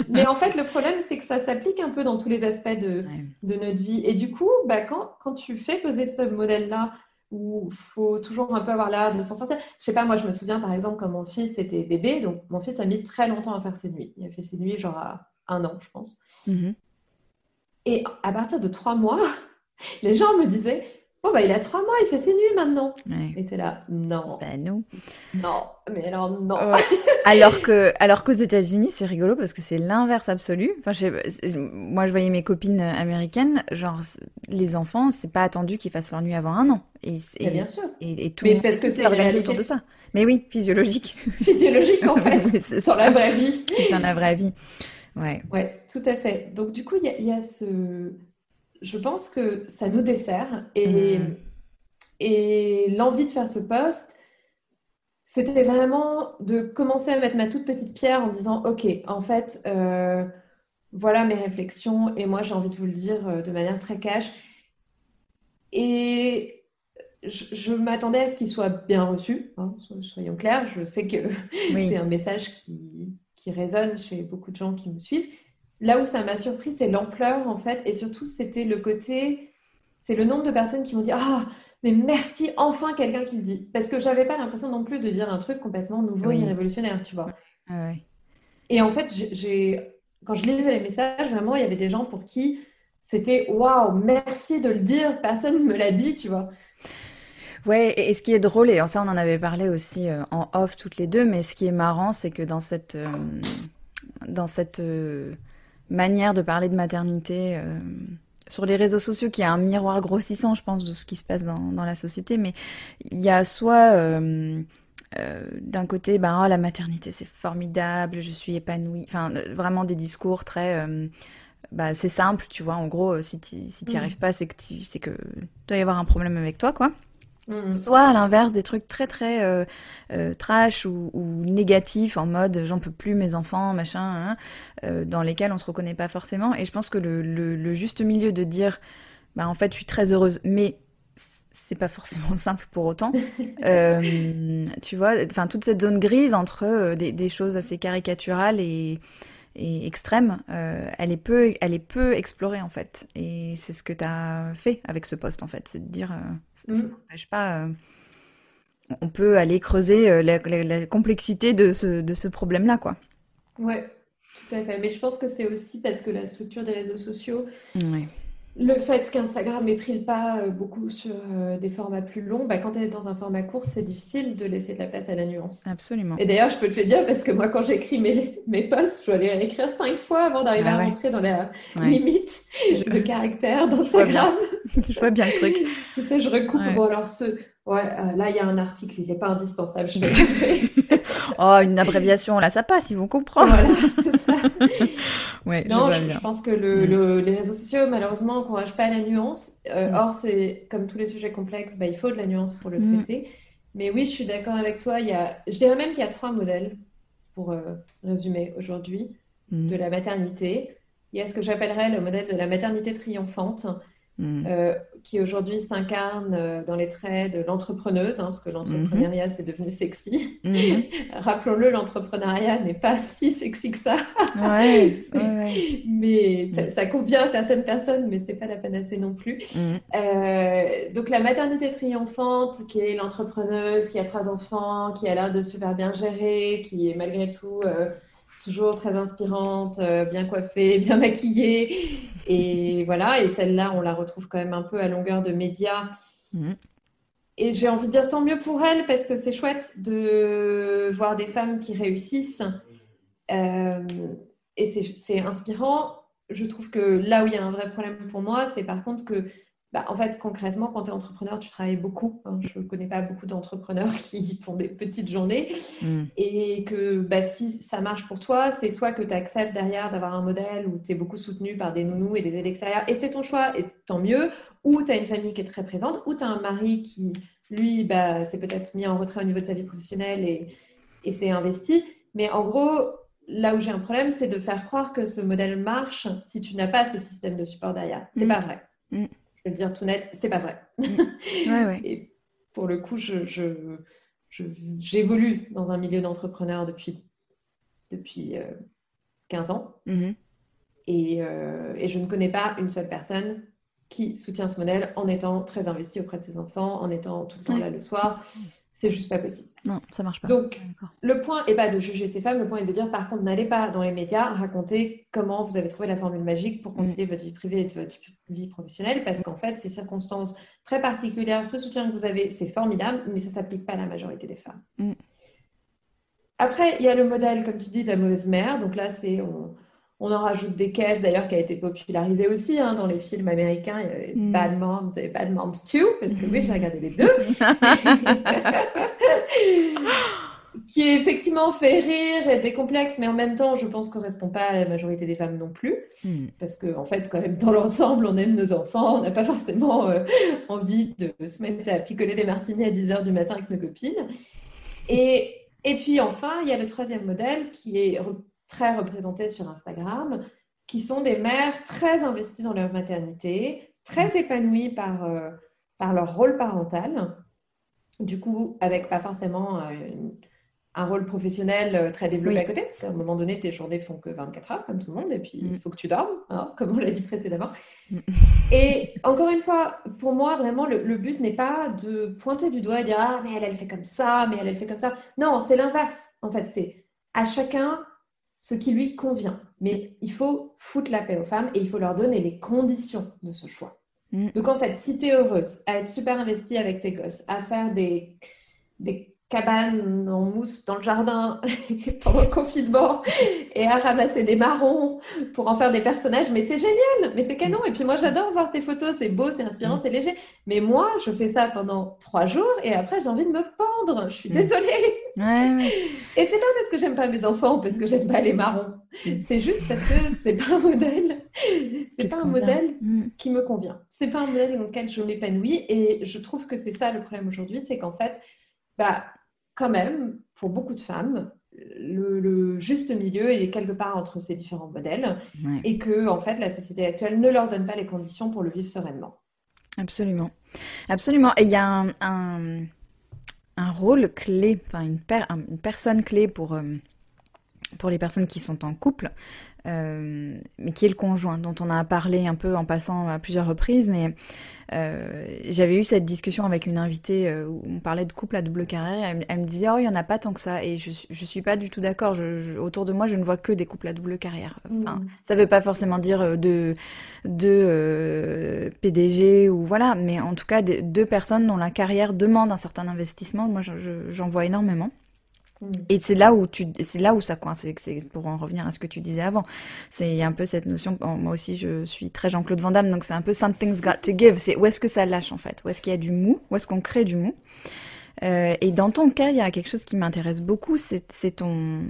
S2: mais en fait, le problème, c'est que ça s'applique un peu dans tous les aspects de, de notre vie. Et du coup, bah, quand, quand tu fais poser ce modèle-là, où il faut toujours un peu avoir l'air de s'en sortir. Je sais pas, moi, je me souviens par exemple quand mon fils était bébé, donc mon fils a mis très longtemps à faire ses nuits. Il a fait ses nuits genre à un an, je pense. Mhm. Et à partir de trois mois, *laughs* les gens me disaient Oh, bah, il a trois mois, il fait ses nuits maintenant. Et t'es là, non.
S1: Bah, non.
S2: Non, mais alors, non. *laughs*
S1: alors que, alors qu'aux États-Unis, c'est rigolo parce que c'est l'inverse absolu. Enfin, moi, je voyais mes copines américaines, genre, les enfants, c'est pas attendu qu'ils fassent leur nuit avant un an.
S2: Et, et bien sûr.
S1: Et, tout
S2: mais parce que c'est
S1: organisé autour de ça. Mais oui, physiologique. *laughs*
S2: Physiologique, en *laughs* fait. dans la vraie vie.
S1: Dans la vraie vie. Ouais.
S2: Ouais, tout à fait. Donc, du coup, il y, y a ce je pense que ça nous dessert. Et, mm. et l'envie de faire ce poste, c'était vraiment de commencer à mettre ma toute petite pierre en disant, OK, en fait, euh, voilà mes réflexions et moi j'ai envie de vous le dire euh, de manière très cash. Et je, m'attendais à ce qu'il soit bien reçu, hein, soyons clairs. Je sais que *laughs* c'est un message qui, qui résonne chez beaucoup de gens qui me suivent. Là où ça m'a surpris, c'est l'ampleur, en fait, et surtout, c'était le côté, c'est le nombre de personnes qui m'ont dit Ah, mais merci, enfin quelqu'un qui le dit. Parce que j'avais pas l'impression non plus de dire un truc complètement nouveau et révolutionnaire, tu vois. Et en fait, j'ai, quand je lisais les messages, vraiment, il y avait des gens pour qui c'était Waouh, merci de le dire, personne ne me l'a dit, tu vois.
S1: Ouais, et ce qui est drôle, et ça on en avait parlé aussi euh, en off toutes les deux, mais ce qui est marrant, c'est que dans cette, euh, dans cette euh, manière de parler de maternité euh, sur les réseaux sociaux qui a un miroir grossissant, je pense, de ce qui se passe dans, dans la société. Mais il y a soit euh, euh, d'un côté, ben, oh, la maternité c'est formidable, je suis épanouie. Enfin, vraiment des discours très. bah, c'est simple, tu vois. En gros, si tu si n'y mmh. arrives pas, c'est que tu, c'est que doit y avoir un problème avec toi, quoi. Mm. Soit à l'inverse, des trucs très très euh, euh, trash ou, ou, négatifs en mode j'en peux plus mes enfants, machin, hein, euh, dans lesquels on se reconnaît pas forcément. Et je pense que le, le, le, juste milieu de dire bah en fait je suis très heureuse, mais c'est pas forcément *laughs* simple pour autant. *laughs* Euh, tu vois, enfin toute cette zone grise entre euh, des, des choses assez caricaturales et et extrême, euh, elle est peu, elle est peu explorée en fait. Et c'est ce que tu as fait avec ce poste en fait, c'est de dire, euh, ça, mm. n'empêche pas. Euh, on peut aller creuser la, la, complexité de ce, de ce problème-là, quoi.
S2: Ouais, tout à fait. Mais je pense que c'est aussi parce que la structure des réseaux sociaux. Ouais le fait qu'Instagram ait pris le pas euh, beaucoup sur euh, des formats plus longs, bah, quand tu es dans un format court, c'est difficile de laisser de la place à la nuance.
S1: Absolument.
S2: Et d'ailleurs, je peux te le dire parce que moi, quand j'écris mes, mes posts, je dois les réécrire cinq fois avant d'arriver ah à rentrer dans la limite de caractère d'Instagram. *laughs*
S1: Je, vois bien le truc.
S2: tu sais, je recoupe. Bon, alors, ce... ouais, euh, là, il y a un article, il n'est pas indispensable. Je vais *laughs*
S1: oh, une abréviation, là, ça passe, ils vont comprendre.
S2: Voilà, c'est ça. *laughs* ouais, non, je, pense que le, mm. les réseaux sociaux, malheureusement, n'encouragent pas la nuance. Euh, mm. Or, c'est comme tous les sujets complexes, bah, il faut de la nuance pour le mm. traiter. Mais oui, je suis d'accord avec toi. Il y a, je dirais même qu'il y a trois modèles, pour euh, résumer aujourd'hui, de la maternité. Il y a ce que j'appellerais le modèle de la maternité triomphante, Mm. Euh, qui aujourd'hui s'incarne euh, dans les traits de l'entrepreneuse, hein, parce que l'entrepreneuriat, mm-hmm. c'est devenu sexy. Mm-hmm. *laughs* Rappelons-le, l'entrepreneuriat n'est pas *laughs* si sexy que ça.
S1: Ouais, *laughs*
S2: mais ça, mm. ça, convient à certaines personnes, mais c'est pas la panacée non plus. Mm. Euh, donc la maternité triomphante, qui est l'entrepreneuse, qui a trois enfants, qui a l'air de super bien gérer, qui est malgré tout toujours très inspirante, euh, bien coiffée, *laughs* bien maquillée. Et voilà, et celle-là, on la retrouve quand même un peu à longueur de médias. Mhm. Et j'ai envie de dire tant mieux pour elle, parce que c'est chouette de voir des femmes qui réussissent. Euh, et c'est inspirant. Je trouve que là où il y a un vrai problème pour moi, c'est par contre que bah, en fait, concrètement, quand tu es entrepreneur, tu travailles beaucoup. Hein. Je ne connais pas beaucoup d'entrepreneurs *laughs* qui font des petites journées. Hmm. Et que bah, si ça marche pour toi, c'est soit que tu acceptes derrière d'avoir un modèle où tu es beaucoup soutenu par des nounous et des aides extérieures, et c'est ton choix, et tant mieux. Ou tu as une famille qui est très présente, ou tu as un mari qui, lui, bah, s'est peut-être mis en retrait au niveau de sa vie professionnelle et, et s'est investi. Mais en gros, là où j'ai un problème, c'est de faire croire que ce modèle marche si tu n'as pas ce système de support derrière. C'est hmm. pas vrai. Hmm vais le dire tout net, c'est pas vrai. *laughs* Et pour le coup, je, j'évolue dans un milieu d'entrepreneurs depuis, depuis 15 euh, ans. Mm-hmm. Et, euh, et, je ne connais pas une seule personne qui soutient ce modèle en étant très investie auprès de ses enfants, en étant tout le temps là le soir. C'est juste pas possible.
S1: Non, ça marche pas.
S2: Donc, le point n'est pas de juger ces femmes, le point est de dire, par contre, n'allez pas dans les médias raconter comment vous avez trouvé la formule magique pour concilier mm. votre vie privée et votre vie professionnelle, parce qu'en fait, ces circonstances très particulières, ce soutien que vous avez, c'est formidable, mais ça ne s'applique pas à la majorité des femmes. Mm. Après, il y a le modèle, comme tu dis, de la mauvaise mère. Donc là, c'est on, en rajoute des caisses, d'ailleurs, qui a été popularisé aussi hein, dans les films américains. Il y avait mm. Bad Moms et Bad Moms 2, parce que oui, j'ai regardé les deux. *laughs* qui effectivement fait rire et décomplexe, mais en même temps, je pense, correspond pas à la majorité des femmes non plus. Mm. Parce qu'en en fait, quand même, dans l'ensemble, on aime nos enfants, on n'a pas forcément euh, envie de se mettre à picoler des martinis à 10 h du matin avec nos copines. Et et puis enfin, il y a le troisième modèle qui est très représenté sur Instagram, qui sont des mères très investies dans leur maternité, très épanouies par, euh, par leur rôle parental, du coup, avec pas forcément euh, un rôle professionnel euh, très développé à côté, parce qu'à un moment donné, tes journées font que 24 heures, comme tout le monde, et puis il mm. faut que tu dormes, hein, *laughs* comme on l'a dit précédemment. Mm. Et encore une fois, pour moi, vraiment, le, but n'est pas de pointer du doigt et dire Ah, mais elle, elle fait comme ça, mais elle, elle fait comme ça. Non, c'est l'inverse. En fait, c'est à chacun ce qui lui convient. Mais il faut foutre la paix aux femmes et il faut leur donner les conditions de ce choix. Mm. Donc, en fait, si tu es heureuse à être super investie avec tes gosses, à faire des, des cabane en mousse dans le jardin *laughs* pendant le confinement et à ramasser des marrons pour en faire des personnages. Mais c'est génial, mais c'est canon. Et puis moi, j'adore voir tes photos, c'est beau, c'est inspirant, mm. c'est léger. Mais moi, je fais ça pendant trois jours et après, j'ai envie de me pendre. Je suis mm. désolée. Et c'est pas parce que j'aime pas mes enfants, parce que j'aime pas les marrons. Mm. C'est juste parce que c'est pas un modèle, c'est pas un modèle qui me convient. C'est pas un modèle dans lequel je m'épanouis. Et je trouve que c'est ça le problème aujourd'hui, c'est qu'en fait, bah, quand même, pour beaucoup de femmes, le, juste milieu est quelque part entre ces différents modèles et que, en fait, la société actuelle ne leur donne pas les conditions pour le vivre sereinement.
S1: Absolument. Absolument. Et il y a un, un, rôle clé, enfin, une, une, personne clé pour, euh, pour les personnes qui sont en couple, euh, mais qui est le conjoint, dont on a parlé un peu en passant à plusieurs reprises, mais euh, j'avais eu cette discussion avec une invitée euh, où on parlait de couple à double carrière. Elle, me disait oh il y en a pas tant que ça et je je suis pas du tout d'accord. Je, autour de moi je ne vois que des couples à double carrière. Enfin, mmh. ça veut pas forcément dire euh, de de PDG ou voilà, mais en tout cas deux personnes dont la carrière demande un certain investissement. Moi j'en vois énormément. Et c'est là où tu, c'est là où ça coince. C'est pour en revenir à ce que tu disais avant. C'est un peu cette notion. moi aussi, je suis très Jean-Claude Van Damme, donc c'est un peu something's got to give. C'est où est-ce que ça lâche en fait? Où est-ce qu'il y a du mou? Où est-ce qu'on crée du mou? Euh, Et dans ton cas, il y a quelque chose qui m'intéresse beaucoup. C'est ton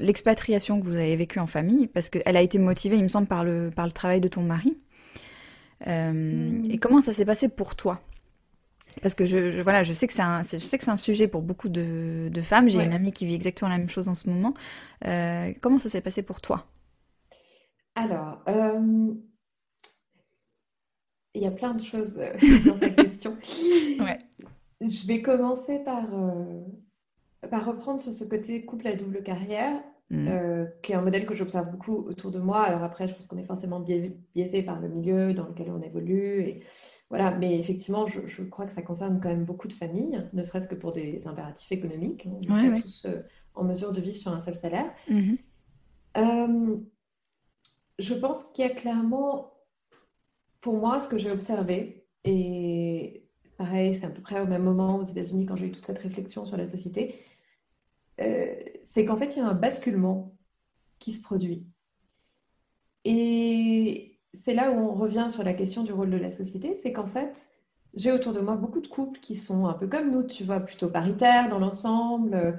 S1: l'expatriation que vous avez vécue en famille, parce qu'elle a été motivée, il me semble, par le par le travail de ton mari. Euh, mm. Et comment ça s'est passé pour toi? Parce que je, voilà, je sais que c'est un, je sais que c'est un sujet pour beaucoup de, de femmes. J'ai une amie qui vit exactement la même chose en ce moment. Euh, comment ça s'est passé pour toi?
S2: Alors, euh, il y a plein de choses euh, *laughs* dans ta question. ouais. Je vais commencer par, par reprendre sur ce côté couple à double carrière. Mm. qui est un modèle que j'observe beaucoup autour de moi. Alors après, je pense qu'on est forcément biaisé par le milieu dans lequel on évolue et voilà, mais effectivement, je, crois que ça concerne quand même beaucoup de familles, ne serait-ce que pour des impératifs économiques. On n'est pas tous euh, en mesure de vivre sur un seul salaire. Mhm. Euh, je pense qu'il y a clairement, pour moi, ce que j'ai observé, et pareil, c'est à peu près au même moment aux États-Unis quand j'ai eu toute cette réflexion sur la société, euh, c'est qu'en fait, il y a un basculement qui se produit. Et c'est là où on revient sur la question du rôle de la société, c'est qu'en fait, j'ai autour de moi beaucoup de couples qui sont un peu comme nous, tu vois, plutôt paritaires dans l'ensemble, euh,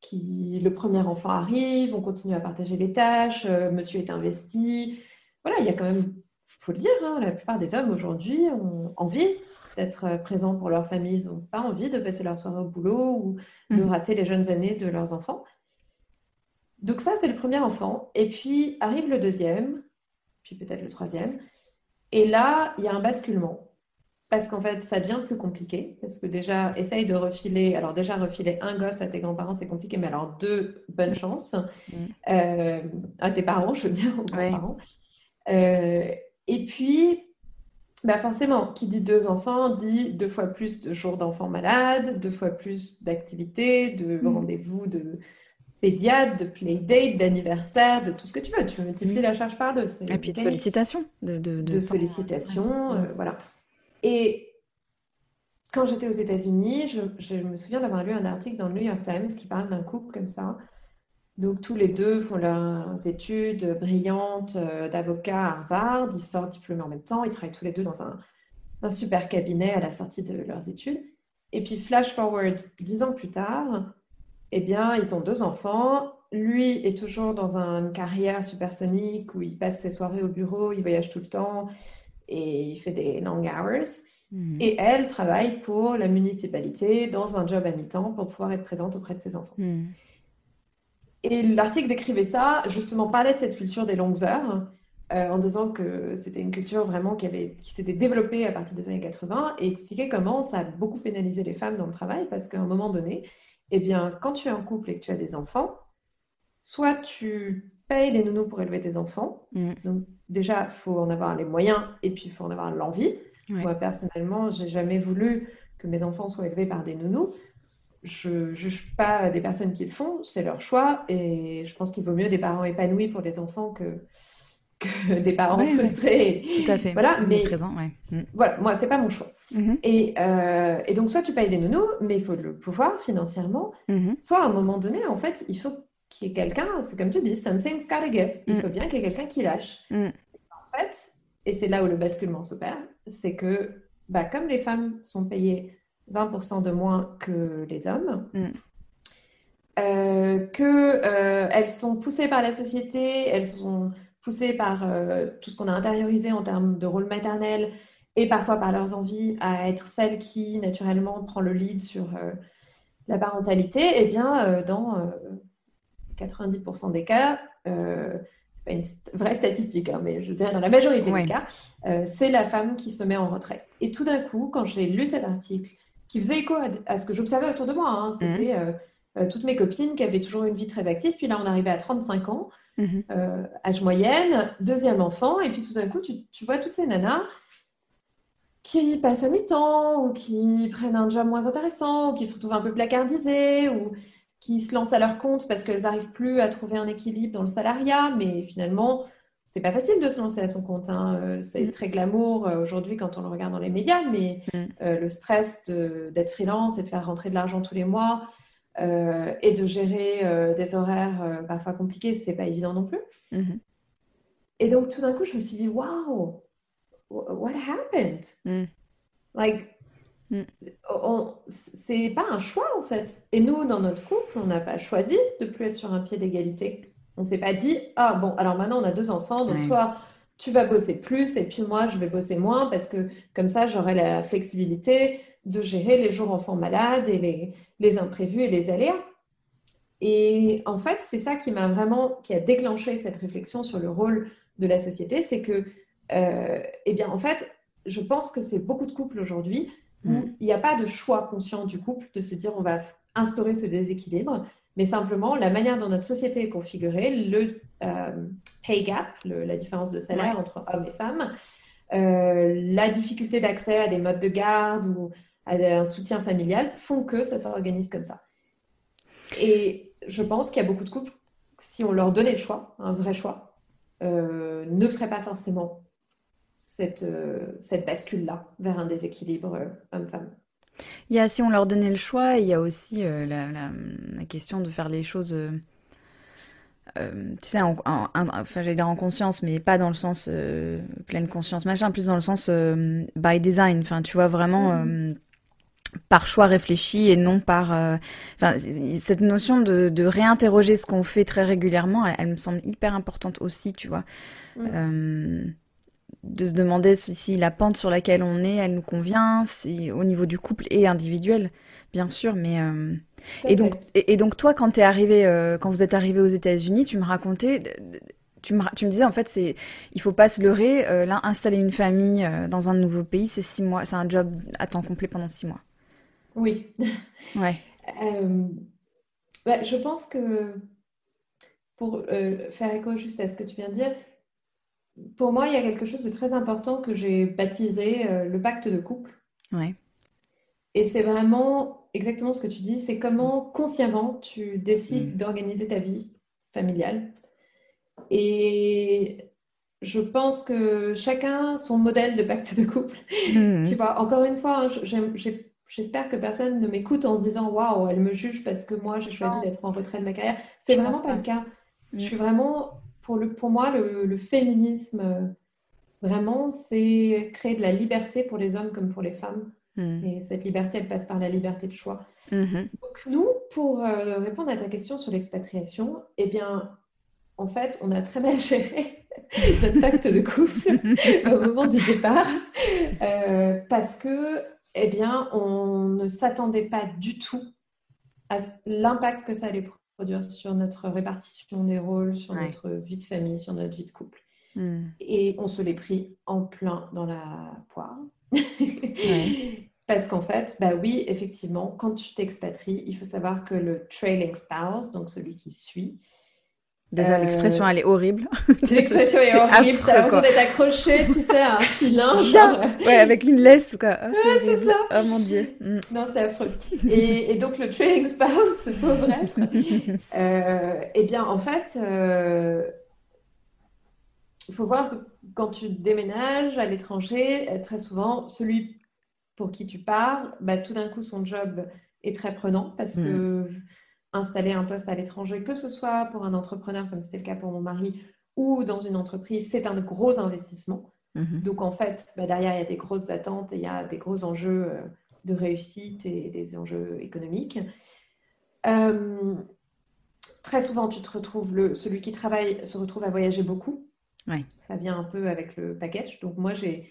S2: qui le premier enfant arrive, on continue à partager les tâches, euh, monsieur est investi. Voilà, il y a quand même, faut le dire, hein, la plupart des hommes aujourd'hui ont envie d'être présents pour leur famille, ils n'ont pas envie de passer leur soirée au boulot ou de mmh. rater les jeunes années de leurs enfants. Donc ça, c'est le premier enfant. Et puis arrive le deuxième, puis peut-être le troisième. Et là, il y a un basculement. Parce qu'en fait, ça devient plus compliqué. Parce que déjà, essaye de refiler. Alors, déjà, refiler un gosse à tes grands-parents, c'est compliqué. Mais alors, deux, bonne chance. Mm. Euh, à tes parents, je veux dire, aux grands-parents. Euh, et puis, bah forcément, qui dit deux enfants dit deux fois plus de jours d'enfants malades, deux fois plus d'activités, de mm. rendez-vous de pédiatre, de playdate, d'anniversaire, de tout ce que tu veux. Tu multiplies mm. la charge par deux.
S1: Et puis de sollicitations. De,
S2: de, sollicitations, euh, voilà. Et quand j'étais aux États-Unis, je, je, me souviens d'avoir lu un article dans le New York Times qui parle d'un couple comme ça. Donc tous les deux font leurs études brillantes euh, d'avocat à Harvard, ils sortent diplômés en même temps, ils travaillent tous les deux dans un, un super cabinet à la sortie de leurs études. Et puis flash forward dix ans plus tard, eh bien, ils ont deux enfants. Lui est toujours dans une carrière supersonique où il passe ses soirées au bureau, il voyage tout le temps et il fait des long hours. Mhm. Et elle travaille pour la municipalité dans un job à mi-temps pour pouvoir être présente auprès de ses enfants. Mhm. Et l'article décrivait ça, justement, parlait de cette culture des longues heures, euh, en disant que c'était une culture vraiment qui, avait, qui s'était développée à partir des années 80 et expliquait comment ça a beaucoup pénalisé les femmes dans le travail parce qu'à un moment donné, eh bien, quand tu es en couple et que tu as des enfants, soit tu payes des nounous pour élever tes enfants. Mm. Donc, déjà, il faut en avoir les moyens et puis il faut en avoir l'envie. Moi, personnellement, j'ai jamais voulu que mes enfants soient élevés par des nounous. Je ne juge pas les personnes qui le font, c'est leur choix. Et je pense qu'il vaut mieux des parents épanouis pour les enfants que, que *laughs* des parents frustrés.
S1: Tout à fait.
S2: Voilà, mais
S1: présent, ouais.
S2: Mm. voilà, moi, c'est pas mon choix. Mm-hmm. Et, euh, et, donc, soit tu payes des nounous, mais il faut le pouvoir financièrement. Mm-hmm. Soit à un moment donné, en fait, il faut qu'il y ait quelqu'un, c'est comme tu dis, something's gotta give. Il mm. faut bien qu'il y ait quelqu'un qui lâche. Mm. En fait, et c'est là où le basculement s'opère, c'est que bah, comme les femmes sont payées 20% de moins que les hommes, euh, qu'elles euh, sont poussées par la société, elles sont poussées par euh, tout ce qu'on a intériorisé en termes de rôle maternel et parfois par leurs envies à être celle qui naturellement prend le lead sur la parentalité, et eh bien dans 90% des cas, c'est pas une vraie statistique, hein, mais je dirais dans la majorité des cas, c'est la femme qui se met en retrait. Et tout d'un coup, quand j'ai lu cet article, qui faisait écho à, ce que j'observais autour de moi, hein, c'était mmh. toutes mes copines qui avaient toujours une vie très active, puis là on arrivait à 35 ans, Mhm. Euh, âge moyenne, deuxième enfant, et puis tout d'un coup, tu, vois toutes ces nanas qui passent à mi-temps, ou qui prennent un job moins intéressant, ou qui se retrouvent un peu placardisées, ou qui se lancent à leur compte parce qu'elles n'arrivent plus à trouver un équilibre dans le salariat, mais finalement, c'est pas facile de se lancer à son compte. Hein. Euh, c'est mm. très glamour euh, aujourd'hui quand on le regarde dans les médias, mais mm. le stress d'être freelance et de faire rentrer de l'argent tous les mois, euh, et de gérer euh, des horaires euh, parfois compliqués, c'était pas évident non plus. Mm-hmm. Et donc tout d'un coup, je me suis dit, wow, what happened? Mm. Like, c'est pas un choix en fait. Et nous, dans notre couple, on n'a pas choisi de plus être sur un pied d'égalité. On s'est pas dit, ah bon, alors maintenant on a deux enfants, donc toi, tu vas bosser plus et puis moi, je vais bosser moins parce que comme ça, j'aurai la flexibilité de gérer les jours enfants malades et les, les imprévus et les aléas. Et en fait, c'est ça qui m'a vraiment, qui a déclenché cette réflexion sur le rôle de la société, c'est que, euh, eh bien, en fait, je pense que c'est beaucoup de couples aujourd'hui où mm. il n'y a pas de choix conscient du couple de se dire on va instaurer ce déséquilibre, mais simplement la manière dont notre société est configurée, le euh, pay gap, la différence de salaire entre hommes et femmes, euh, la difficulté d'accès à des modes de garde ou un soutien familial font que ça s'organise comme ça. Et je pense qu'il y a beaucoup de couples, si on leur donnait le choix, un vrai choix, euh, ne feraient pas forcément cette, cette bascule-là vers un déséquilibre homme-femme.
S1: Il y a, si on leur donnait le choix, il y a aussi la, question de faire les choses, tu sais, en, enfin, j'allais dire en conscience, mais pas dans le sens pleine conscience, machin, plus dans le sens by design. Enfin, tu vois, vraiment. Mmh par choix réfléchi et non par euh, enfin cette notion de, de réinterroger ce qu'on fait très régulièrement elle, me semble hyper importante aussi tu vois mm. Euh, de se demander si, la pente sur laquelle on est elle nous convient si au niveau du couple et individuel bien sûr mais euh, et donc et, donc toi quand t'es arrivé quand vous êtes arrivé aux États-Unis tu me racontais tu me, tu me disais en fait c'est il faut pas se leurrer là installer une famille dans un nouveau pays c'est six mois c'est un job à temps complet pendant six mois
S2: oui.
S1: Ouais. *laughs*
S2: Euh, bah, je pense que pour euh, faire écho juste à ce que tu viens de dire, pour moi, il y a quelque chose de très important que j'ai baptisé euh, le pacte de couple.
S1: Ouais.
S2: Et c'est vraiment exactement ce que tu dis, c'est comment consciemment tu décides mm. d'organiser ta vie familiale. Et je pense que chacun son modèle de pacte de couple. Mm. Tu vois, encore une fois, hein, j'espère que personne ne m'écoute en se disant waouh, elle me juge parce que moi j'ai choisi d'être en retrait de ma carrière. C'est vraiment pas, le cas. Je mm. suis vraiment, pour, le, pour moi, le féminisme, vraiment, c'est créer de la liberté pour les hommes comme pour les femmes. Mm. Et cette liberté, elle passe par la liberté de choix. Mm-hmm. Donc nous, pour euh, répondre à ta question sur l'expatriation, eh bien, en fait, on a très mal géré *laughs* notre pacte de couple *laughs* au moment du départ euh, parce que, eh bien, on ne s'attendait pas du tout à l'impact que ça allait produire sur notre répartition des rôles, sur notre vie de famille, sur notre vie de couple. Mm. Et on se l'est pris en plein dans la poire. *laughs* Parce qu'en fait, bah oui, effectivement, quand tu t'expatries, il faut savoir que le trailing spouse, donc celui qui suit,
S1: Déjà, euh, l'expression, elle est horrible. *laughs*
S2: L'expression est, horrible. T'as l'impression d'être accroché, tu sais, à un filin.
S1: Genre... Ouais, avec une laisse, quoi.
S2: Oh, c'est ça.
S1: Oh mon Dieu.
S2: Mm. Non, c'est affreux. Et, et, donc, le trailing spouse, ce pauvre être, *laughs* euh, eh bien, en fait, euh, il faut voir que quand tu déménages à l'étranger, euh, très souvent, celui pour qui tu pars, bah, tout d'un coup, son job est très prenant parce que mm. Installer un poste à l'étranger, que ce soit pour un entrepreneur, comme c'était le cas pour mon mari, ou dans une entreprise, c'est un gros investissement. Mm-hmm. Donc, en fait, bah, derrière, il y a des grosses attentes et il y a des gros enjeux euh, de réussite et des enjeux économiques. Euh, très souvent, tu te retrouves, le, celui qui travaille se retrouve à voyager beaucoup. Ça vient un peu avec le package. Donc moi, j'ai,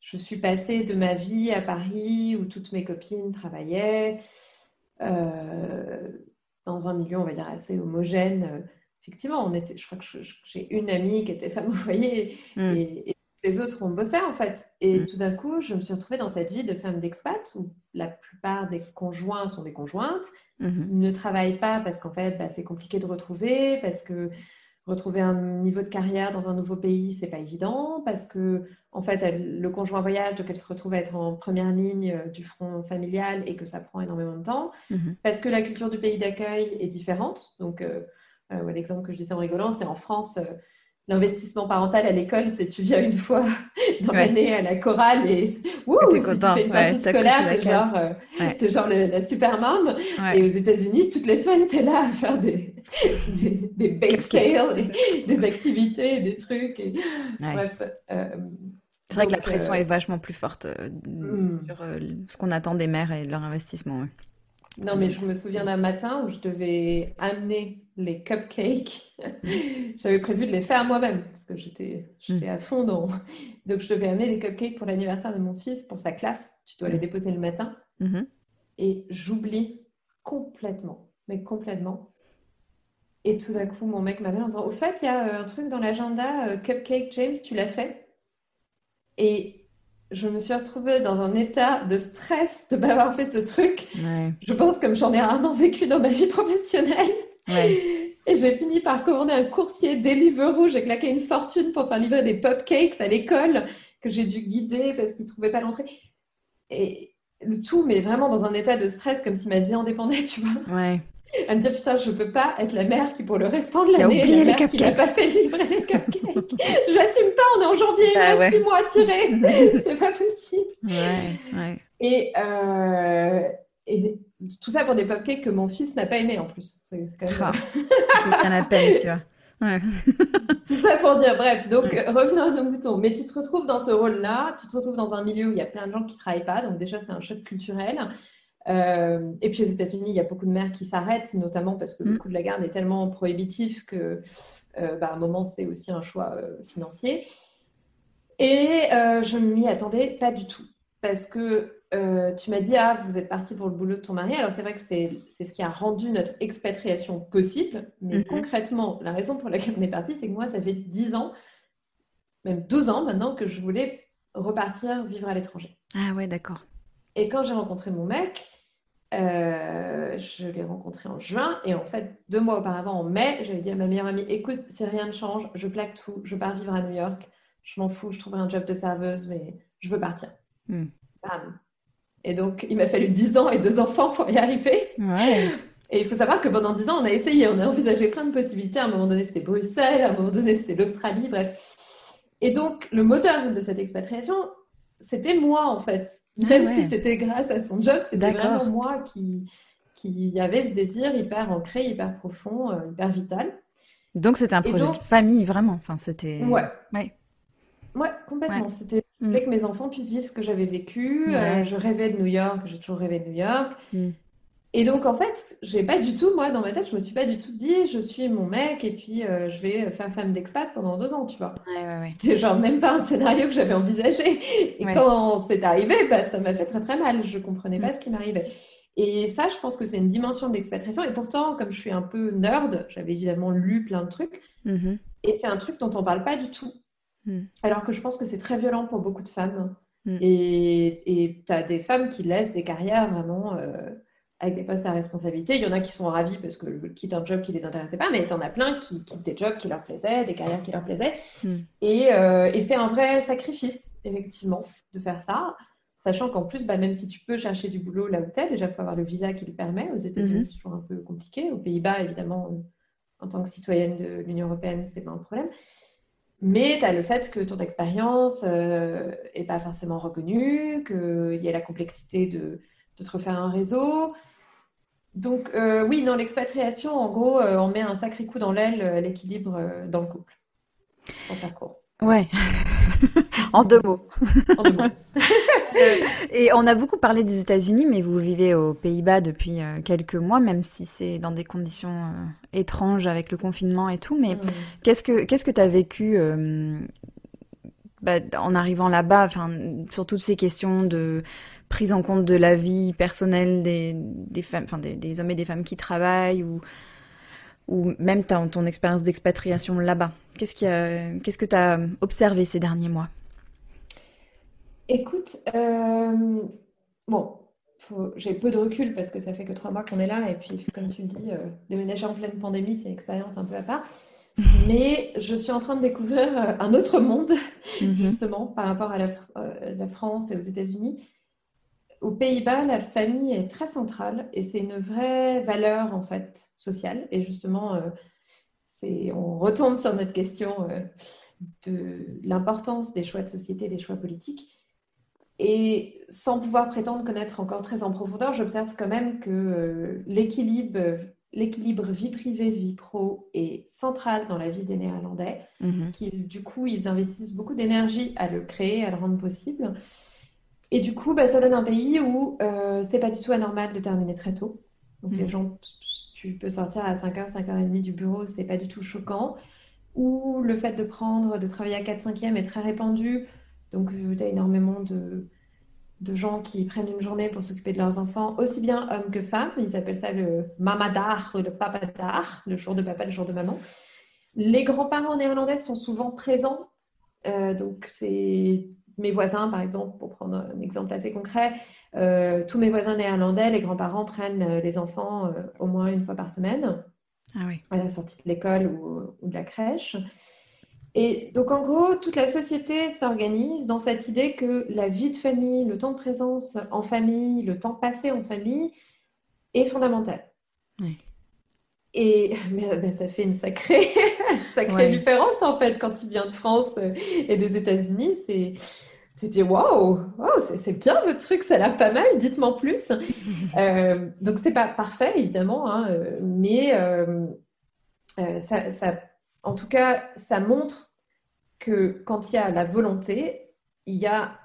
S2: je suis passée de ma vie à Paris où toutes mes copines travaillaient euh, dans un milieu, on va dire, assez homogène. Effectivement, on était, je crois que j'ai une amie qui était femme au foyer et, les autres, on bossait en fait. Et hmm. tout d'un coup, je me suis retrouvée dans cette vie de femme d'expat où la plupart des conjoints sont des conjointes, hmm. ne travaillent pas parce qu'en fait, bah, c'est compliqué de retrouver, parce que retrouver un niveau de carrière dans un nouveau pays, c'est pas évident parce que en fait, le conjoint voyage, donc elle se retrouve à être en première ligne euh, du front familial et que ça prend énormément de temps, mhm. parce que la culture du pays d'accueil est différente. Donc, euh, euh, l'exemple que je disais en rigolant, c'est en France, l'investissement parental à l'école, c'est tu viens une fois *laughs* dans l'année à la chorale et wouh, si tu fais une sortie scolaire, t'es genre, euh, es genre la super mom. Et aux États-Unis, toutes les semaines, t'es là à faire des, *laughs* des, des bake sales, des, activités, des trucs. Et... Bref.
S1: Euh, c'est vrai que la pression euh, est vachement plus forte hmm. sur ce qu'on attend des mères et de leur investissement.
S2: Non, mais je me souviens d'un matin où je devais amener les cupcakes. *laughs* J'avais prévu de les faire moi-même parce que j'étais j'étais à fond dans. Donc, je devais amener des cupcakes pour l'anniversaire de mon fils, pour sa classe. Tu dois les déposer le matin. Mm-hmm. Et j'oublie complètement, mais complètement. Et tout d'un coup, mon mec m'appelle en disant Au fait, il y a euh, un truc dans l'agenda, euh, Cupcake James, tu l'as fait? Et je me suis retrouvée dans un état de stress de m'avoir fait ce truc. Je pense comme j'en ai rarement vécu dans ma vie professionnelle. Et j'ai fini par commander un coursier Deliveroo. J'ai claqué une fortune pour faire livrer des cupcakes à l'école que j'ai dû guider parce qu'ils ne trouvaient pas l'entrée. Et le tout, mais vraiment dans un état de stress, comme si ma vie en dépendait, *laughs* tu vois.
S1: Ouais
S2: à me dire putain je peux pas être la mère qui pour le restant de l'année la mère qui n'a pas fait livrer les cupcakes. *laughs* J'assume pas on est en janvier il bah reste six mois à tirer. *laughs* C'est pas possible.
S1: Ouais, ouais.
S2: Et, euh, et tout ça pour des cupcakes que mon fils n'a pas aimé en plus. C'est quand même
S1: ah, *laughs* la peine tu vois. Ouais.
S2: Tout ça pour dire, bref, donc revenons à nos moutons. Mais tu te retrouves dans ce rôle-là, tu te retrouves dans un milieu où il y a plein de gens qui ne travaillent pas, donc déjà c'est un choc culturel. Euh, et puis aux États-Unis, il y a beaucoup de mères qui s'arrêtent, notamment parce que le mm. coût de la garde est tellement prohibitif que, euh, bah, à un moment, c'est aussi un choix euh, financier. Et je ne m'y attendais pas du tout, parce que tu m'as dit, ah, vous êtes parti pour le boulot de ton mari. Alors c'est vrai que c'est ce qui a rendu notre expatriation possible, mais mm-hmm. concrètement, la raison pour laquelle on est parti, c'est que moi, ça fait 10 ans, même 12 ans maintenant, que je voulais repartir vivre à l'étranger.
S1: Ah ouais, d'accord.
S2: Et quand j'ai rencontré mon mec, euh, je l'ai rencontré en juin et en fait, deux mois auparavant, en mai, j'avais dit à ma meilleure amie Écoute, si rien ne change, je plaque tout, je pars vivre à New York, je m'en fous, je trouverai un job de serveuse, mais je veux partir. Hmm. Et donc, il m'a fallu 10 ans et deux enfants pour y arriver. Et il faut savoir que pendant 10 ans, on a essayé, on a envisagé plein de possibilités. À un moment donné, c'était Bruxelles, à un moment donné, c'était l'Australie, bref. Et donc, le moteur de cette expatriation, c'était moi, en fait. Ah Même si c'était grâce à son job, c'était vraiment moi qui, qui avait ce désir hyper ancré, hyper profond, euh, hyper vital.
S1: Donc, c'était un projet de famille, vraiment. Enfin, c'était...
S2: Ouais. ouais. Ouais, complètement. C'était mm. que mes enfants puissent vivre ce que j'avais vécu. Euh, je rêvais de New York, j'ai toujours rêvé de New York. Mm. Et donc, en fait, j'ai pas du tout, moi, dans ma tête, je me suis pas du tout dit, je suis mon mec et puis euh, je vais faire femme d'expat pendant deux ans, tu vois. C'était genre même pas un scénario que j'avais envisagé. Et quand c'est arrivé, bah, ça m'a fait très très mal. Je comprenais pas mm. ce qui m'arrivait. Et ça, je pense que c'est une dimension de l'expatriation. Et pourtant, comme je suis un peu nerd, j'avais évidemment lu plein de trucs. Mm-hmm. Et c'est un truc dont on parle pas du tout. Mm. Alors que je pense que c'est très violent pour beaucoup de femmes. Mm. Et tu as des femmes qui laissent des carrières vraiment euh, avec des postes à responsabilité. Il y en a qui sont ravis parce que quittent un job qui les intéressait pas, mais tu en as plein qui quittent des jobs qui leur plaisaient, des carrières qui leur plaisaient. Mm. Euh, et, c'est un vrai sacrifice, effectivement, de faire ça. Sachant qu'en plus, bah, même si tu peux chercher du boulot là où tu es, déjà, il faut avoir le visa qui le permet. Aux États-Unis, mm-hmm. c'est toujours un peu compliqué. Aux Pays-Bas, évidemment, en tant que citoyenne de l'Union européenne, c'est pas un problème. Mais tu as le fait que ton expérience n'est euh, pas forcément reconnue, qu'il y a la complexité de, de, te refaire un réseau. Donc euh, oui, dans l'expatriation, en gros, euh, on met un sacré coup dans l'aile l'équilibre dans le couple, pour faire court.
S1: Ouais, *laughs* en deux mots. en deux mots. *laughs* et on a beaucoup parlé des États-Unis, mais vous vivez aux Pays-Bas depuis euh, quelques mois, même si c'est dans des conditions euh, étranges avec le confinement et tout. Mais mm. qu'est-ce que qu'est-ce que tu as vécu euh, bah, en arrivant là-bas, sur toutes ces questions de prise en compte de la vie personnelle des, des femmes, enfin des, des, hommes et des femmes qui travaillent ou ou même ton, ton expérience d'expatriation là-bas. Qu'est-ce, qu'est-ce que tu as observé ces derniers mois?
S2: Écoute, euh, bon, j'ai peu de recul parce que ça fait que trois mois qu'on est là et puis comme tu le dis, euh, déménager en pleine pandémie, c'est une expérience un peu à part. *laughs* Mais je suis en train de découvrir euh, un autre monde, mm-hmm. justement, par rapport à la, la France et aux États-Unis aux Pays-Bas, la famille est très centrale et c'est une vraie valeur en fait sociale. Et justement, euh, c'est, on retombe sur notre question euh, de l'importance des choix de société, des choix politiques. Et sans pouvoir prétendre connaître encore très en profondeur, j'observe quand même que euh, l'équilibre, l'équilibre vie privée, vie pro est central dans la vie des Néerlandais, mm-hmm. qu'ils, du coup, ils investissent beaucoup d'énergie à le créer, à le rendre possible. Et du coup, bah, ça donne un pays où euh, c'est pas du tout anormal de terminer très tôt. Donc les mm. gens, tu peux sortir à 5h, 5h30 du bureau, c'est pas du tout choquant. Ou le fait de prendre, de travailler à 4-5e est très répandu. Donc euh, tu as énormément de, de gens qui prennent une journée pour s'occuper de leurs enfants, aussi bien hommes que femmes. Ils appellent ça le mamadar ou le papadar, le jour de papa, le jour de maman. Les grands-parents néerlandais sont souvent présents. Euh, donc c'est mes voisins, par exemple, pour prendre un exemple assez concret, euh, tous mes voisins néerlandais, les grands-parents prennent euh, les enfants euh, au moins une fois par semaine ah à la sortie de l'école ou, de la crèche. Et donc, en gros, toute la société s'organise dans cette idée que la vie de famille, le temps de présence en famille, le temps passé en famille est fondamental. Et *laughs* ben, ça fait une sacrée, *laughs* sacrée différence en fait quand tu viens de France et des États-Unis. C'est tu te dis waouh, c'est bien le truc, ça a l'air pas mal, dites-moi plus. *laughs* euh, donc c'est pas parfait évidemment, hein, mais euh, euh, ça, ça, en tout cas, ça montre que quand il y a la volonté, il y a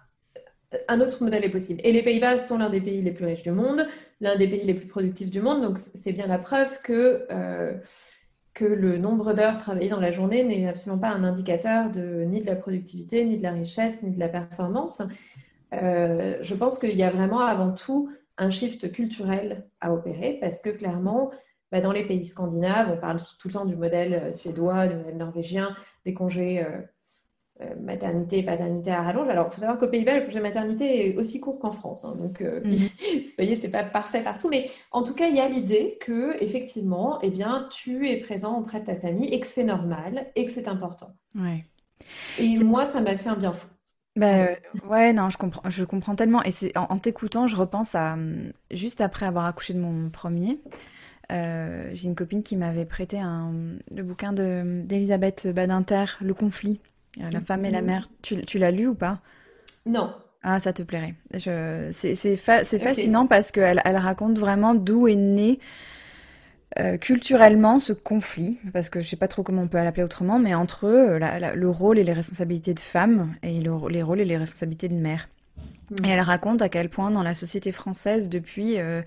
S2: un autre modèle est possible. Et les Pays-Bas sont l'un des pays les plus riches du monde, l'un des pays les plus productifs du monde. Donc, c'est bien la preuve que, euh, que le nombre d'heures travaillées dans la journée n'est absolument pas un indicateur de, ni de la productivité, ni de la richesse, ni de la performance. Euh, je pense qu'il y a vraiment avant tout un shift culturel à opérer parce que clairement, bah, dans les pays scandinaves, on parle tout le temps du modèle suédois, du modèle norvégien, des congés. Euh, maternité et paternité à rallonge. Alors, il faut savoir qu'aux Pays-Bas, le congé maternité est aussi court qu'en France. Hein. donc, euh, mhm. *laughs* vous voyez, c'est pas parfait partout. Mais en tout cas, il y a l'idée que, effectivement, eh bien, tu es présent auprès de ta famille et que c'est normal et que c'est important.
S1: Ouais.
S2: Et moi, ça m'a fait un bien fou.
S1: Bah, ouais, non, je comprends, je comprends tellement. Et c'est en, t'écoutant, je repense à juste après avoir accouché de mon premier. Euh, j'ai une copine qui m'avait prêté un, le bouquin d'Elisabeth Badinter, Le conflit, euh, La femme et la mhm. mère. Tu, tu l'as lu ou pas?
S2: Non.
S1: Ah, ça te plairait. C'est fascinant parce qu'elle elle raconte vraiment d'où est né euh, culturellement ce conflit, parce que je sais pas trop comment on peut l'appeler autrement, mais entre eux, le rôle et les responsabilités de femme et les rôles et les responsabilités de mère. Mm. Et elle raconte à quel point dans la société française, depuis, euh,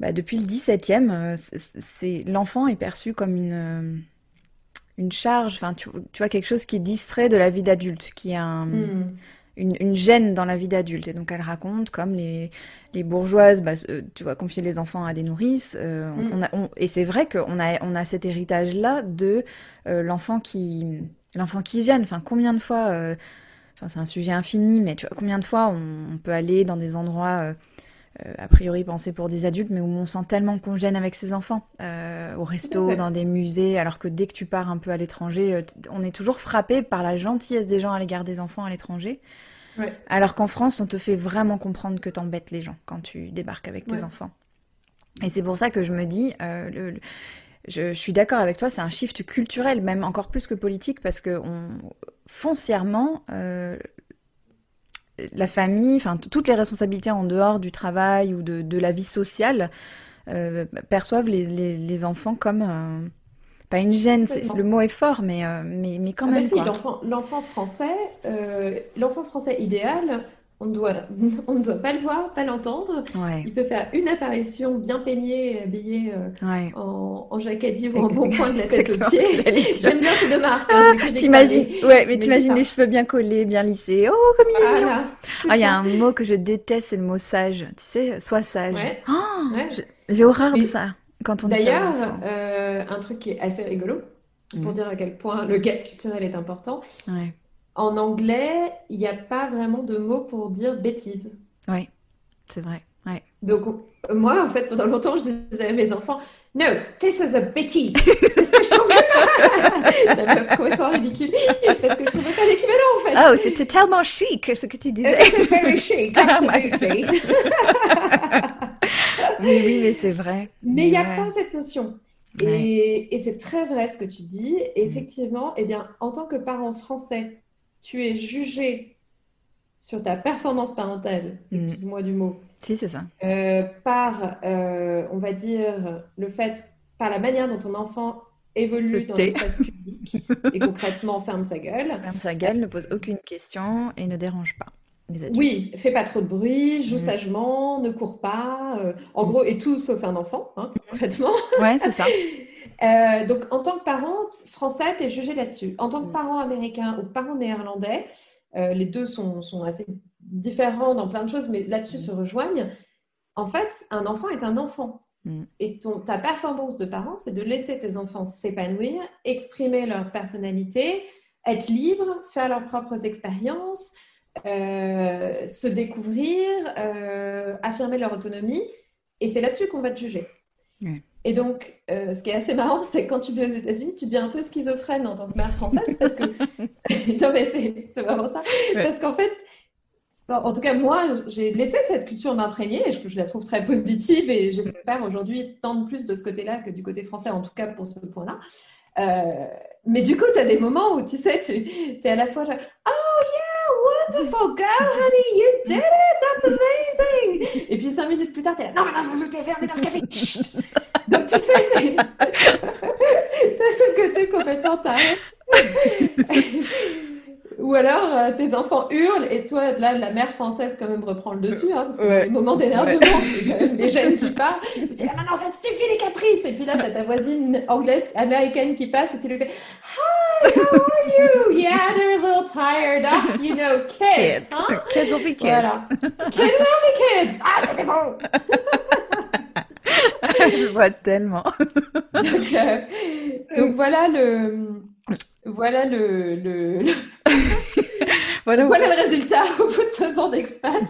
S1: bah, depuis le 17e, euh, c'est, l'enfant est perçu comme une, une charge, enfin, tu, tu, vois, quelque chose qui est distrait de la vie d'adulte, qui est un, mm une, gêne dans la vie d'adulte. Et donc elle raconte comme les, les bourgeoises, bah, euh, tu vois, confier les enfants à des nourrices. Euh, mm. on, et c'est vrai qu'on a, on a cet héritage-là de euh, l'enfant qui, l'enfant qui gêne. Enfin, combien de fois, enfin c'est un sujet infini, mais tu vois, combien de fois on, peut aller dans des endroits a priori pensés pour des adultes, mais où on sent tellement qu'on gêne avec ses enfants, au resto, dans des musées, alors que dès que tu pars un peu à l'étranger, on est toujours frappé par la gentillesse des gens à l'égard des enfants à l'étranger. Alors qu'en France, on te fait vraiment comprendre que t'embêtes les gens quand tu débarques avec tes enfants. Et c'est pour ça que je me dis, euh, je, suis d'accord avec toi, c'est un shift culturel, même encore plus que politique, parce que on, foncièrement, euh, la famille, enfin toutes les responsabilités en dehors du travail ou de, la vie sociale euh, perçoivent les, enfants comme pas une gêne, le mot est fort, mais, euh, mais, mais quand ah même.
S2: l'enfant français, euh, l'enfant français idéal, on, doit, *laughs* on ne doit pas le voir, pas l'entendre. Il peut faire une apparition bien peignée, habillé euh, en, en jaquette ou en bon point de la tête aux pieds. J'aime bien ces deux marques. Hein,
S1: t'imagines, ouais, mais, t'imagines les cheveux bien collés, bien lissés. Oh, comme il est. Ah, il y a un mot que je déteste, c'est le mot sage. Tu sais, sois sage. Oh, j'ai horreur de ça.
S2: D'ailleurs, euh, un truc qui est assez rigolo, pour mm. dire à quel point le gap culturel est important. En anglais, il n'y a pas vraiment de mot pour dire bêtise.
S1: Oui, c'est vrai.
S2: Donc, moi, en fait, pendant longtemps, je disais à mes enfants, No, this is a bêtise. *laughs* Parce que je trouvais pas. La meuf complètement ridicule. Parce que je trouvais pas l'équivalent, en fait.
S1: Oh, c'était tellement chic, ce que tu disais.
S2: C'est very chic, *laughs* absolutely. *laughs*
S1: oui, oui, mais c'est vrai.
S2: Mais il n'y a pas cette notion. Et, et c'est très vrai ce que tu dis. Et mm. effectivement, eh bien, en tant que parent français, tu es jugé sur ta performance parentale, mm. excuse-moi du mot.
S1: Si, c'est ça.
S2: Euh, par, euh, on va dire, le fait, par la manière dont ton enfant évolue dans l'espace public et *laughs* concrètement ferme sa gueule.
S1: Ferme sa gueule, ne pose aucune question et ne dérange pas.
S2: Oui, fais pas trop de bruit, joue mm. sagement, ne cours pas. Euh, en mm. gros, et tout sauf un enfant, hein, mm. concrètement. *laughs*
S1: Ouais, c'est ça.
S2: Euh, donc, en tant que parent français, tu es jugé là-dessus. En tant que parent américain ou parent néerlandais, euh, les deux sont, sont, assez différents dans plein de choses, mais là-dessus se rejoignent. En fait, un enfant est un enfant. Et ton, ta performance de parent, c'est de laisser tes enfants s'épanouir, exprimer leur personnalité, être libres, faire leurs propres expériences, euh, se découvrir, euh, affirmer leur autonomie. Et c'est là-dessus qu'on va te juger. Et donc, euh, ce qui est assez marrant, c'est que quand tu vis aux États-Unis, tu deviens un peu schizophrène en tant que mère française *laughs* parce que. *laughs* non, mais c'est vraiment ça. Parce qu'en fait, en tout cas, moi, j'ai laissé cette culture m'imprégner et je, je, la trouve très positive et j'espère aujourd'hui tendre plus de ce côté-là que du côté français, en tout cas pour ce point-là. mais du coup, tu as des moments où tu sais, tu es à la fois, oh yeah! Wonderful girl, honey, you did it, that's amazing. Et puis cinq minutes plus tard, t'es là, non, mais non, je t'ai servi dans le café. *laughs* Donc tu sais, t'as ce côté complètement taré. Ou alors euh, tes enfants hurlent et toi, là, la mère française quand même reprend le dessus, hein, parce que ouais. les moments d'énervement, c'est quand même les jeunes qui parlent. Tu dis, maintenant ça suffit les caprices. Et puis là, t'as ta voisine anglaise, américaine qui passe et tu lui fais, Hi, how are you? Yeah, they're a little tired. Ah, you know, *laughs* kids.
S1: Kids, hein? kids will be kids. Voilà.
S2: Kids will be kids. Ah, mais c'est bon.
S1: Je vois tellement.
S2: donc, euh, donc voilà le voilà le, le... *laughs* voilà, voilà le résultat *laughs* au bout de deux ans d'expat.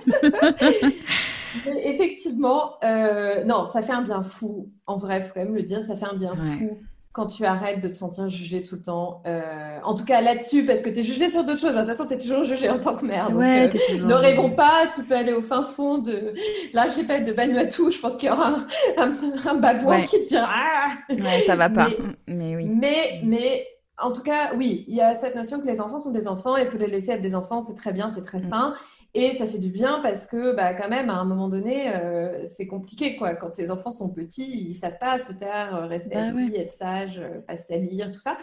S2: effectivement, euh, non, ça fait un bien fou. En vrai, il faut quand même le dire, ça fait un bien fou quand tu arrêtes de te sentir jugé tout le temps. Euh, en tout cas là-dessus, parce que tu es jugé sur d'autres choses. De toute façon, tu es toujours jugé en tant que mère. Donc,
S1: ouais,
S2: euh, ne rêvons pas, tu peux aller au fin fond de l'archipel de Vanuatu. Je pense qu'il y aura un, un, un babouin
S1: Ouais.
S2: qui te dira Ah
S1: Ouais, ça va pas.
S2: Mais-
S1: Mais, oui.
S2: Mais, mais en tout cas, oui, il y a cette notion que les enfants sont des enfants, il faut les laisser être des enfants, c'est très bien, c'est très
S1: Mm.
S2: sain. Et ça fait du bien parce que, bah, quand même, à un moment donné, euh, c'est compliqué, quoi. Quand les enfants sont petits, ils savent pas se taire, euh, rester
S1: Bah
S2: assis, être sage, euh, pas se lire, tout ça.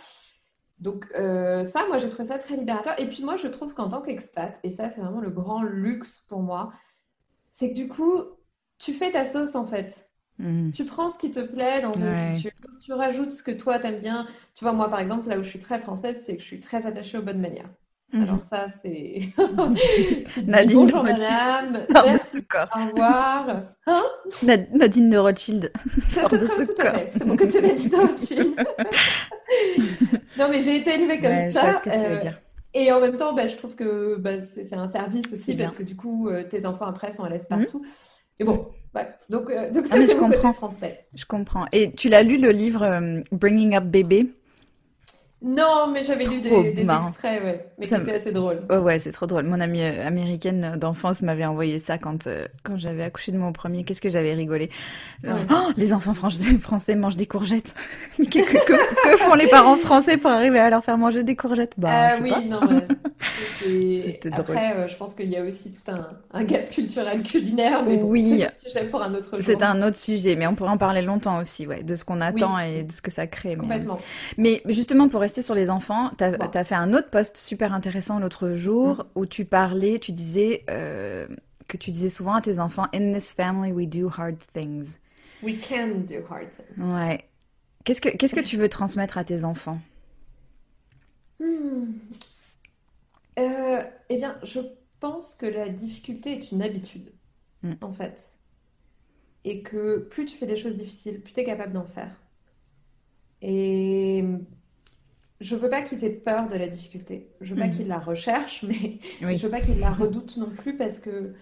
S2: Donc, euh, ça, moi, j'ai trouvé ça très libérateur. Et puis, moi, je trouve qu'en tant qu'expat, et ça, c'est vraiment le grand luxe pour moi, c'est que du coup, tu fais ta sauce, en fait.
S1: Mhm.
S2: Tu prends ce qui te plaît dans une
S1: Ouais.
S2: culture, tu rajoutes ce que toi t'aimes bien. Tu vois, moi par exemple, là où je suis très française, c'est que je suis très attachée aux bonnes manières.
S1: Mhm.
S2: Alors ça, c'est... *laughs*
S1: Nadine
S2: bonjour
S1: Rothschild.
S2: madame,
S1: Sors de ce corps.
S2: au revoir. Hein?
S1: Nad- Nadine de Rothschild. Sors de
S2: tout-
S1: ce
S2: tout à
S1: corps.
S2: fait, c'est mon côté Nadine Rothschild. *laughs* Non mais j'ai été élevée comme
S1: Ouais,
S2: ça.
S1: vois ce que tu veux
S2: euh,
S1: dire.
S2: Et en même temps, bah, je trouve que bah, c'est un service aussi parce que du coup, euh, tes enfants après sont à l'aise partout. Et bon, ouais. Donc, euh, donc ça,
S1: Ah, mais
S2: c'est
S1: je comprends.
S2: français.
S1: Je comprends. Et tu l'as lu le livre euh, Bringing Up Baby?
S2: Non, mais j'avais lu des, des extraits, ouais, mais
S1: me-
S2: étaient assez drôles.
S1: Oh ouais, c'est trop drôle. Mon amie euh, américaine d'enfance m'avait envoyé ça quand, euh, quand j'avais accouché de mon premier. Qu'est-ce que j'avais rigolé.
S2: Ouais.
S1: Oh, les enfants fran- *laughs* français mangent des courgettes. *laughs* que, que- que- que font les parents français pour arriver à leur faire manger des courgettes? Bah,
S2: Ah oui,
S1: pas.
S2: non, ouais. *laughs*
S1: Drôle.
S2: Après, euh, je pense qu'il y a aussi tout un, un gap culturel culinaire, mais bon,
S1: Oui.
S2: c'est un sujet pour un autre jour.
S1: C'est un autre sujet, mais on pourrait en parler longtemps aussi, ouais, de ce qu'on attend et de ce que ça crée.
S2: Complètement.
S1: mais justement, pour rester sur les enfants, tu as,
S2: Bon.
S1: fait un autre post super intéressant l'autre jour où tu parlais, tu disais euh, que tu disais souvent à tes enfants, In this family, we do hard things.
S2: We can do hard things.
S1: Ouais. Qu'est-ce que, qu'est-ce que tu veux transmettre à tes enfants?
S2: Hmm. Euh, eh bien, je pense que la difficulté est une habitude,
S1: Mm.
S2: en fait. Et que plus tu fais des choses difficiles, plus tu es capable d'en faire. Et je veux pas qu'ils aient peur de la difficulté. Je veux pas
S1: Mhm.
S2: qu'ils la recherchent, *laughs* mais
S1: Oui.
S2: je veux pas qu'ils la redoutent non plus parce que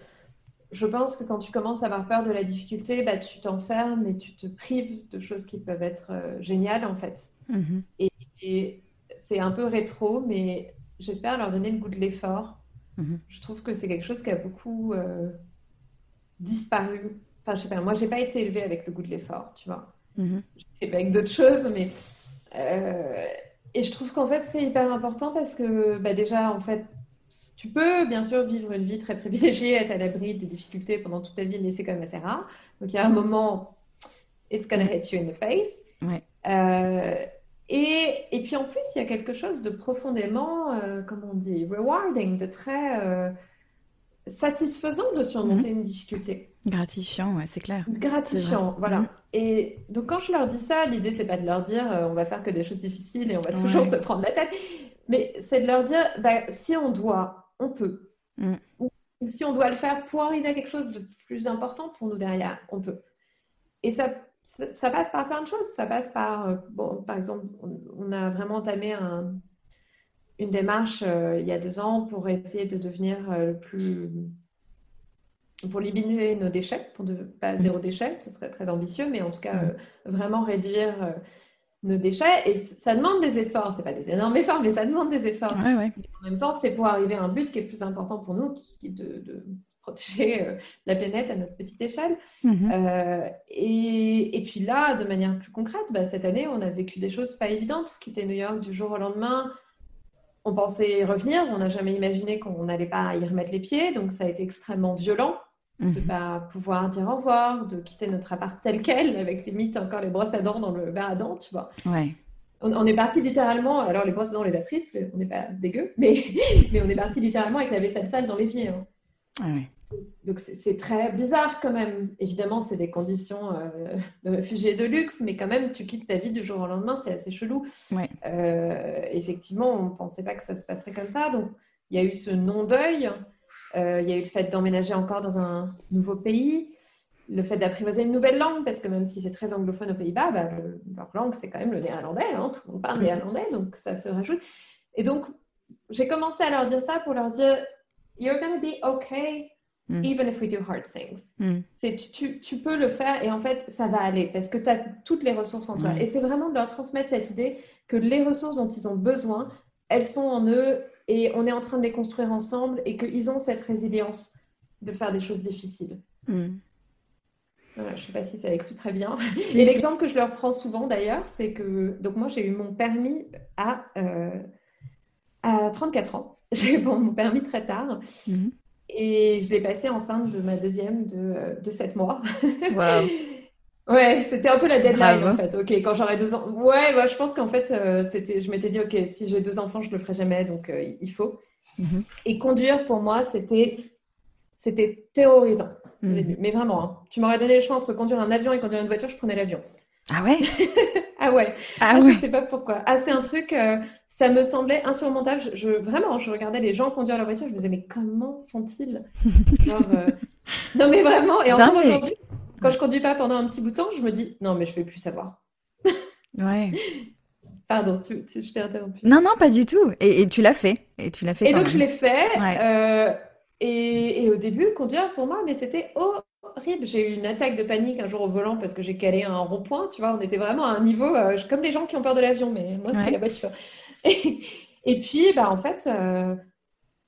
S2: je pense que quand tu commences à avoir peur de la difficulté, bah, tu t'enfermes et tu te prives de choses qui peuvent être euh, géniales, en fait.
S1: Mhm.
S2: Et c'est un peu rétro, mais j'espère leur donner le goût de l'effort.
S1: Mhm.
S2: Je trouve que c'est quelque chose qui a beaucoup euh, disparu. Enfin, je sais pas, moi, j'ai pas été élevée avec le goût de l'effort, tu vois.
S1: Mhm.
S2: J'ai été avec d'autres choses, mais. euh, et je trouve qu'en fait, c'est hyper important parce que, bah, déjà, en fait, tu peux bien sûr vivre une vie très privilégiée, être à l'abri des difficultés pendant toute ta vie, mais c'est quand même assez rare. Donc, il y a un moment, it's gonna hit you in the face.
S1: Ouais.
S2: Euh, et, et puis en plus, il y a quelque chose de profondément, euh, comment on dit, rewarding, de très euh, satisfaisant de surmonter une difficulté.
S1: Gratifiant, ouais, c'est clair.
S2: Gratifiant, voilà.
S1: Mhm.
S2: Et donc quand je leur dis ça, l'idée c'est pas de leur dire euh, on va faire que des choses difficiles et on va toujours
S1: Ouais. *laughs*
S2: se prendre la tête, mais c'est de leur dire bah, si on doit, on peut.
S1: Mm.
S2: Ou, ou si on doit le faire pour arriver à quelque chose de plus important pour nous derrière, on peut. Et ça, ça, ça passe par plein de choses. Ça passe par, euh, bon, par exemple, on, on a vraiment entamé un- une démarche euh, il y a deux ans pour essayer de devenir euh, le plus pour limiter nos déchets, pour ne pas zéro déchet, ce serait très ambitieux, mais en tout cas, euh, vraiment réduire nos déchets. Et ça demande des efforts, c'est pas des énormes efforts, mais ça demande des efforts.
S1: Ouais, ouais.
S2: En même temps, c'est pour arriver à un but qui est plus important pour nous, qui de, de protéger euh, la planète à notre petite échelle.
S1: Mhm.
S2: Euh, et, et puis là, de manière plus concrète, bah, cette année, on a vécu des choses pas évidentes. Quitter New York du jour au lendemain, on pensait y revenir, on n'a jamais imaginé qu'on n'allait pas y remettre les pieds, donc ça a été extrêmement violent de
S1: Mhm.
S2: ne pas pouvoir dire au revoir, de quitter notre appart tel quel, avec limite encore les brosses à dents dans le verre à dents, tu vois.
S1: Ouais.
S2: On, est parti littéralement, alors les brosses à dents, on les a prises, on n'est pas dégueu, mais, *laughs* mais on est parti littéralement avec la vaisselle sale dans l'évier. hein.
S1: Ah ouais.
S2: Donc c'est très bizarre quand même. Évidemment, c'est des conditions euh, de réfugiés de luxe, mais quand même, tu quittes ta vie du jour au lendemain, c'est assez chelou.
S1: Ouais.
S2: Euh, effectivement, on ne pensait pas que ça se passerait comme ça. Donc, il y a eu ce non-deuil. Euh, il y a eu le fait d'emménager encore dans un nouveau pays, le fait d'apprivoiser une nouvelle langue, parce que même si c'est très anglophone aux Pays-Bas, bah, le- leur langue, c'est quand même le néerlandais. hein. Tout le monde parle
S1: Mhm.
S2: néerlandais, donc ça se rajoute. Et donc, j'ai commencé à leur dire ça pour leur dire You're gonna be okay Mm. Even if we do hard things. Mm. Tu, tu, peux le faire et en fait, ça va aller parce que tu as toutes les ressources en toi. Et c'est vraiment de leur transmettre cette idée que les ressources dont ils ont besoin, elles sont en eux et on est en train de les construire ensemble et qu'ils ont cette résilience de faire des choses difficiles. Mm. je ne sais pas si ça explique très bien. et l'exemple que je leur prends souvent d'ailleurs, c'est que donc moi j'ai eu mon permis à, euh, à 34 ans. *laughs* J'ai eu mon permis très tard. Et je l'ai passé enceinte de ma deuxième de, de 7 mois. Wow. *laughs* ouais, c'était un peu la deadline en fait. Ok, quand j'aurai deux ans. Ouais, bah, je pense qu'en fait, euh, c'était, je m'étais dit, ok, si j'ai deux enfants, je le ferai jamais, donc euh, il faut. Mhm. Et conduire pour moi, c'était, c'était terrorisant mhm. Mais vraiment, hein. tu m'aurais donné le choix entre conduire un avion et conduire une voiture, je prenais l'avion.
S1: Ah ouais? *laughs*
S2: Ah ouais. Ah, ah, Je sais pas pourquoi. Ah, c'est un truc, euh, ça me semblait insurmontable. Je, vraiment, je regardais les gens conduire la voiture, je me disais, mais comment font-ils? Euh, *laughs* Non, mais vraiment. Et encore aujourd'hui, quand je conduis pas pendant un petit bout de temps, je me dis, non, mais je vais plus savoir. *laughs*
S1: ouais.
S2: Pardon, tu, je t'ai interrompu.
S1: Non, non, pas du tout. Et, tu l'as fait. Et tu l'as fait.
S2: Et donc, je l'ai fait. Euh, et, et, au début, conduire pour moi, mais c'était horrible. J'ai eu une attaque de panique un jour au volant parce que j'ai calé un rond-point. Tu vois, on était vraiment à un niveau euh, comme les gens qui ont peur de l'avion, mais moi, c'était la voiture. *laughs* Et, puis, bah, en fait, euh,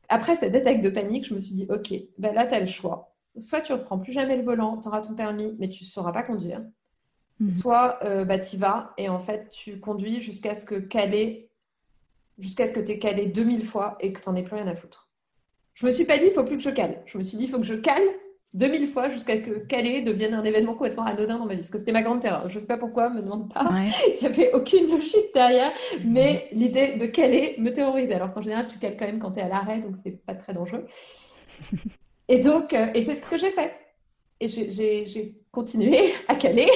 S2: après cette attaque de panique, je me suis dit, OK, bah, là, tu as le choix. Soit tu reprends plus jamais le volant, tu auras ton permis, mais tu ne sauras pas conduire. Mhm. Soit euh, bah, tu y vas et en fait, tu conduis jusqu'à ce que calé, jusqu'à ce que tu aies calé 2000 fois et que tu n'en aies plus rien à foutre. Je me suis pas dit, il faut plus que je cale. Je me suis dit, il faut que je cale 2000 fois jusqu'à ce que Calais devienne un événement complètement anodin dans ma vie. Parce que c'était ma grande terreur. Je ne sais pas pourquoi, me demande pas. *laughs* Il n'y avait aucune logique derrière. Mais l'idée de Calais me terrorisait. Alors qu'en général, tu cales quand même quand tu es à l'arrêt, donc c'est pas très dangereux. *laughs* Et donc, euh, et c'est ce que j'ai fait. Et j'ai continué à caler.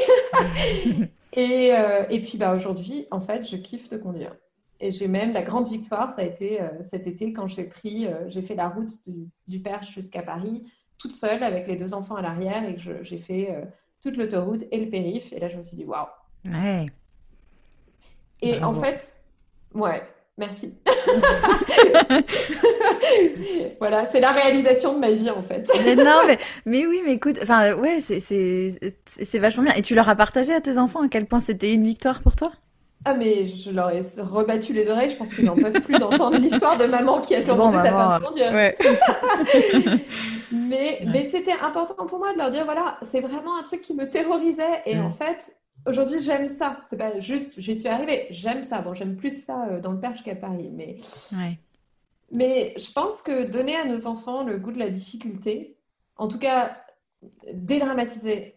S2: *laughs* et, euh, et puis bah, aujourd'hui, en fait, je kiffe de conduire. Et j'ai même la grande victoire, ça a été euh, cet été quand j'ai pris, j'ai fait la route du, du Perche jusqu'à Paris toute seule avec les deux enfants à l'arrière et que j'ai fait euh, toute l'autoroute et le périph. Et là, je me suis dit, waouh.
S1: Ouais.
S2: Et en fait, ouais, merci. *laughs* voilà, c'est la réalisation de ma vie en fait.
S1: mais non, mais, mais oui, mais écoute, enfin, ouais, c'est vachement bien. Et tu leur as partagé à tes enfants à quel point c'était une victoire pour toi?
S2: Ah, mais je leur ai rebattu les oreilles. Je pense qu'ils n'en peuvent plus d'entendre l'histoire de maman qui a surmonté sa peur de Ouais. *laughs* mais mais c'était important pour moi de leur dire voilà, c'est vraiment un truc qui me terrorisait. Et en mm. fait, aujourd'hui, j'aime ça. C'est pas juste, j'y suis arrivée. J'aime ça. Bon, j'aime plus ça euh, dans le Perche qu'à Paris. Mais, mais je pense que donner à nos enfants le goût de la difficulté, en tout cas, dédramatiser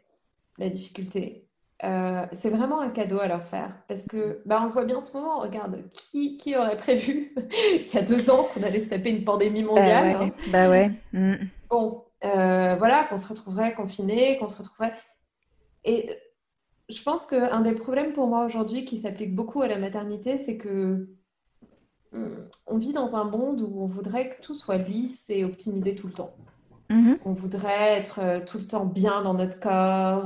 S2: la difficulté, euh, c'est vraiment un cadeau à leur faire parce que bah, on le voit bien en ce moment. Regarde, qui, qui aurait prévu *laughs* il y a deux ans qu'on allait se taper une pandémie bah mondiale
S1: Bah ouais. Bah ouais. Mm.
S2: Bon, euh, voilà, qu'on se retrouverait confiné, qu'on se retrouverait. Et je pense qu'un des problèmes pour moi aujourd'hui qui s'applique beaucoup à la maternité, c'est que mm, on vit dans un monde où on voudrait que tout soit lisse et optimisé tout le temps. Mm-hmm. On voudrait être euh, tout le temps bien dans notre corps.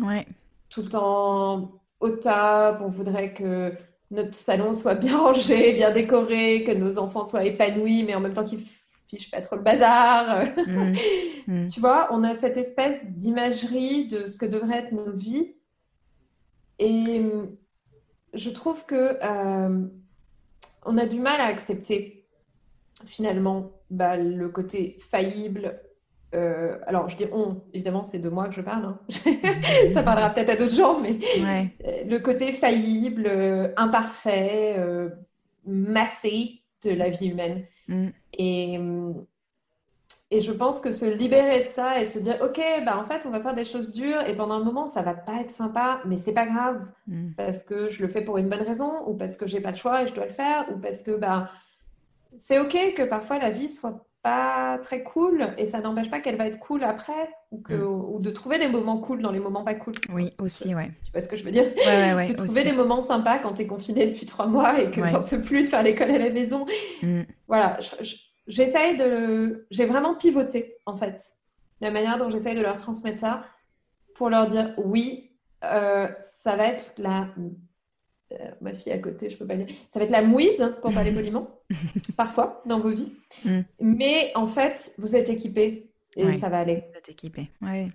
S1: ouais
S2: tout le temps au top, on voudrait que notre salon soit bien *laughs* rangé, bien décoré, que nos enfants soient épanouis, mais en même temps qu'ils fichent pas trop le bazar. Mmh. *laughs* Mmh. tu vois, on a cette espèce d'imagerie de ce que devrait être nos vies. Et hum, je trouve que euh, on a du mal à accepter finalement bah, le côté faillible, euh, alors, je dis on, évidemment, c'est de moi que je parle. Hein. *laughs* ça parlera peut-être à d'autres gens, mais euh, le côté faillible, euh, imparfait, massé de la vie humaine. Mm. Et, et je pense que se libérer de ça et se dire, OK, bah, en fait, on va faire des choses dures et pendant un moment, ça va pas être sympa, mais c'est pas grave mm. parce que je le fais pour une bonne raison ou parce que j'ai pas le choix et je dois le faire ou parce que bah, c'est OK que parfois la vie soit pas très cool et ça n'empêche pas qu'elle va être cool après ou, que, mm. ou de trouver des moments cool dans les moments pas cool.
S1: Oui, aussi, ouais.
S2: Tu vois ce que je veux dire
S1: ouais, ouais, *laughs*
S2: De trouver des moments sympas quand tu es confiné depuis trois mois et que tu n'en peux plus de faire l'école à la maison. Mm. Voilà, j'essaye de... J'ai vraiment pivoté, en fait, la manière dont j'essaye de leur transmettre ça pour leur dire oui, euh, ça va être la euh, ma fille à côté, je peux pas dire. Ça va être la mouise, pour parler *laughs* poliment, parfois, dans vos vies. Mm. Mais en fait, vous êtes équipés. et ça va aller.
S1: Vous êtes équipé. Oui.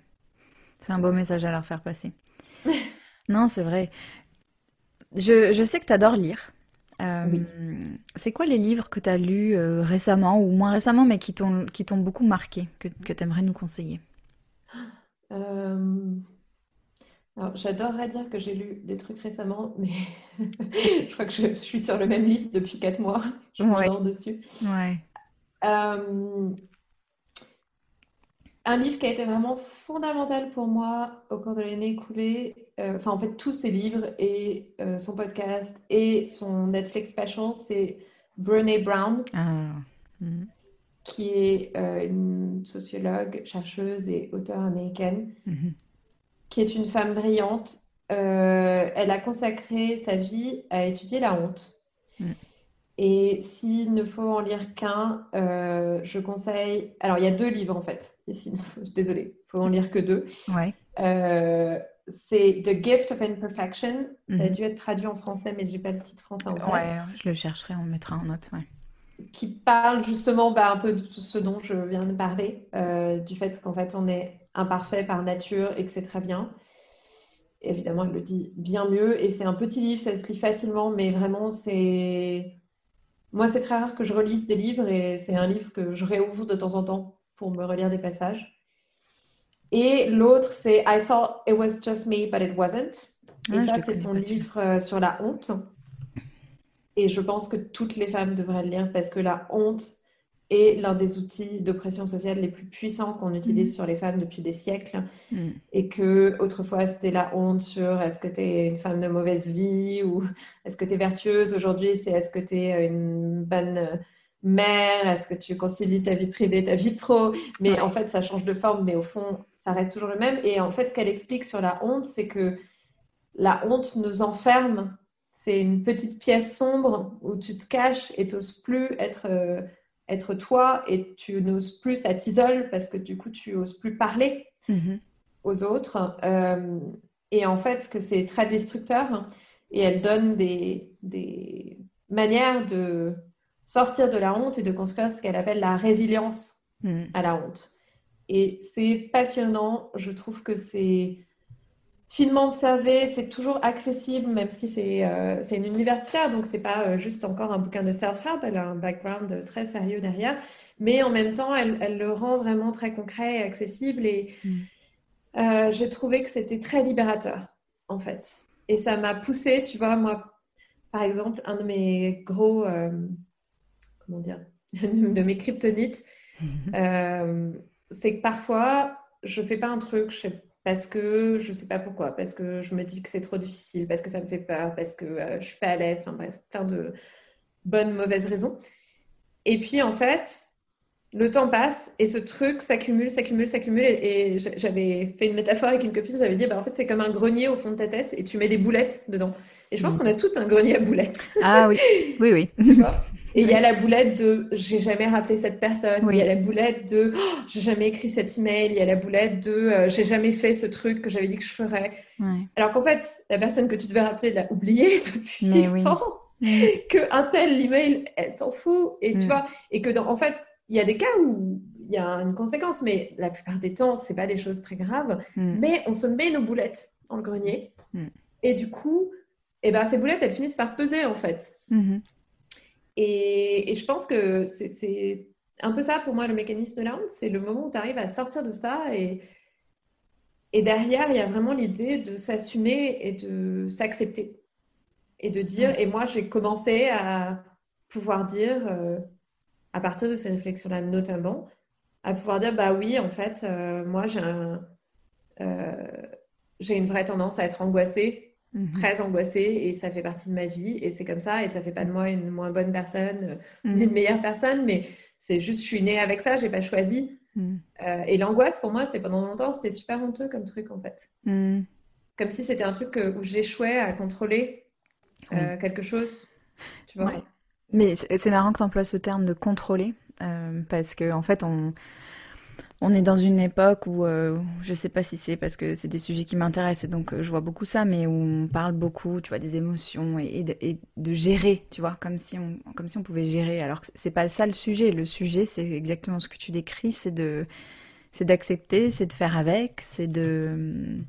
S1: C'est un beau message à leur faire passer. *laughs* non, c'est vrai. Je, je, sais que tu adores lire. Euh, oui. C'est quoi les livres que tu as lus euh, récemment ou moins récemment, mais qui t'ont beaucoup marqué, que, que tu aimerais nous conseiller? *gasps*
S2: Euh... J'adorerais dire que j'ai lu des trucs récemment, mais *laughs* je crois que je, suis sur le même livre depuis quatre mois. *laughs* Je m'endors dessus.
S1: Ouais.
S2: Euh, un livre qui a été vraiment fondamental pour moi au cours de l'année écoulée, euh, enfin en fait tous ses livres et euh, son podcast et son Netflix Passion, c'est Brené Brown,
S1: ah. mm.
S2: qui est une sociologue, chercheuse et auteure américaine. Mm-hmm qui est une femme brillante. Euh, elle a consacré sa vie à étudier la honte. Mm. Et s'il ne faut en lire qu'un, euh, je conseille. Alors, il y a deux livres en fait. Ici, *laughs* désolée, il faut en lire que deux.
S1: Ouais.
S2: Euh, c'est The Gift of Imperfection. Ça a mm-hmm. dû être traduit en français, mais je n'ai pas le titre français
S1: en Ouais, je le chercherai, on mettra en note. Ouais.
S2: Qui parle justement bah, un peu de ce dont je viens de parler, du fait qu'en fait on est imparfait par nature et que c'est très bien. évidemment, elle le dit bien mieux. Et c'est un petit livre, ça se lit facilement, mais vraiment, c'est. Moi, c'est très rare que je relise des livres et c'est un livre que je réouvre de temps en temps pour me relire des passages. Et l'autre, c'est I thought it was just me, but it wasn't. Et ah, ça, c'est son livre euh, sur la honte. Et je pense que toutes les femmes devraient le lire parce que la honte, est l'un des outils d'oppression sociale les plus puissants qu'on utilise mm. sur les femmes depuis des siècles. Mm. Et que autrefois, c'était la honte sur est-ce que tu es une femme de mauvaise vie ou est-ce que tu es vertueuse. Aujourd'hui, c'est est-ce que tu es une bonne mère, est-ce que tu concilies ta vie privée, ta vie pro? Mais en fait, ça change de forme, mais au fond, ça reste toujours le même. Et en fait, ce qu'elle explique sur la honte, c'est que la honte nous enferme. C'est une petite pièce sombre où tu te caches et t'oses plus être euh, être toi et tu n'oses plus, ça t'isole parce que du coup, tu n'oses plus parler mhm. aux autres. Euh, et en fait, que c'est très destructeur et elle donne des, des, manières de sortir de la honte et de construire ce qu'elle appelle la résilience mhm. à la honte. Et c'est passionnant. Je trouve que c'est finement observé, c'est toujours accessible, même si c'est euh, une universitaire, donc c'est pas euh, juste encore un bouquin de self-help, elle a un background très sérieux derrière, mais en même temps, elle, elle le rend vraiment très concret et accessible, et mm. euh, j'ai trouvé que c'était très libérateur, en fait. Et ça m'a poussé, tu vois, moi, par exemple, un de mes gros, comment dire, *laughs* de mes kryptonites, c'est que parfois, je fais pas un truc, je sais parce que je ne sais pas pourquoi, parce que je me dis que c'est trop difficile, parce que ça me fait peur, parce que euh, je ne suis pas à l'aise, enfin bref, plein de bonnes, mauvaises raisons. Et puis en fait, le temps passe et ce truc s'accumule, s'accumule, s'accumule. Et, j'avais fait une métaphore avec une copine, j'avais dit, bah, en fait, c'est comme un grenier au fond de ta tête et tu mets des boulettes dedans. Et je pense mm. qu'on a tout un grenier à boulettes.
S1: Ah oui, oui, oui. *laughs*
S2: tu vois? Et il y a la boulette de j'ai jamais rappelé cette personne. Il y a la boulette de oh, j'ai jamais écrit cet email. Il y a la boulette de euh, j'ai jamais fait ce truc que j'avais dit que je ferais. Alors qu'en fait, la personne que tu devais rappeler l'a oublié *laughs* depuis longtemps. Mm. *laughs* Que un tel l'email, elle s'en fout. Et tu mm. vois, et que dans, en fait, il y a des cas où il y a une conséquence, mais la plupart des temps, c'est pas des choses très graves. Mais on se met nos boulettes dans le grenier. Et du coup, et eh ben, ces boulettes, elles finissent par peser en fait. Mm-hmm. Et, je pense que c'est un peu ça pour moi le mécanisme de la honte, c'est le moment où tu arrives à sortir de ça et, et derrière, il y a vraiment l'idée de s'assumer et de s'accepter. Et de dire, et moi j'ai commencé à pouvoir dire, euh, à partir de ces réflexions-là notamment, à pouvoir dire, bah oui, en fait, euh, moi j'ai un, euh, j'ai une vraie tendance à être angoissée Mhm. très angoissée et ça fait partie de ma vie et c'est comme ça et ça fait pas de moi une moins bonne personne ni mhm. une meilleure personne mais c'est juste je suis née avec ça j'ai pas choisi mhm. euh, et l'angoisse pour moi c'est pendant longtemps c'était super honteux comme truc en fait comme si c'était un truc où j'échouais à contrôler euh, quelque chose tu vois
S1: mais c'est marrant que tu emploies ce terme de contrôler euh, parce que en fait on on est dans une époque où, euh, je sais pas si c'est parce que c'est des sujets qui m'intéressent et donc euh, je vois beaucoup ça, mais où on parle beaucoup, tu vois, des émotions et, de, gérer, tu vois, comme si on, comme si on pouvait gérer. Alors que c'est pas ça le sujet. Le sujet, c'est exactement ce que tu décris, c'est de, c'est d'accepter, c'est de faire avec, c'est de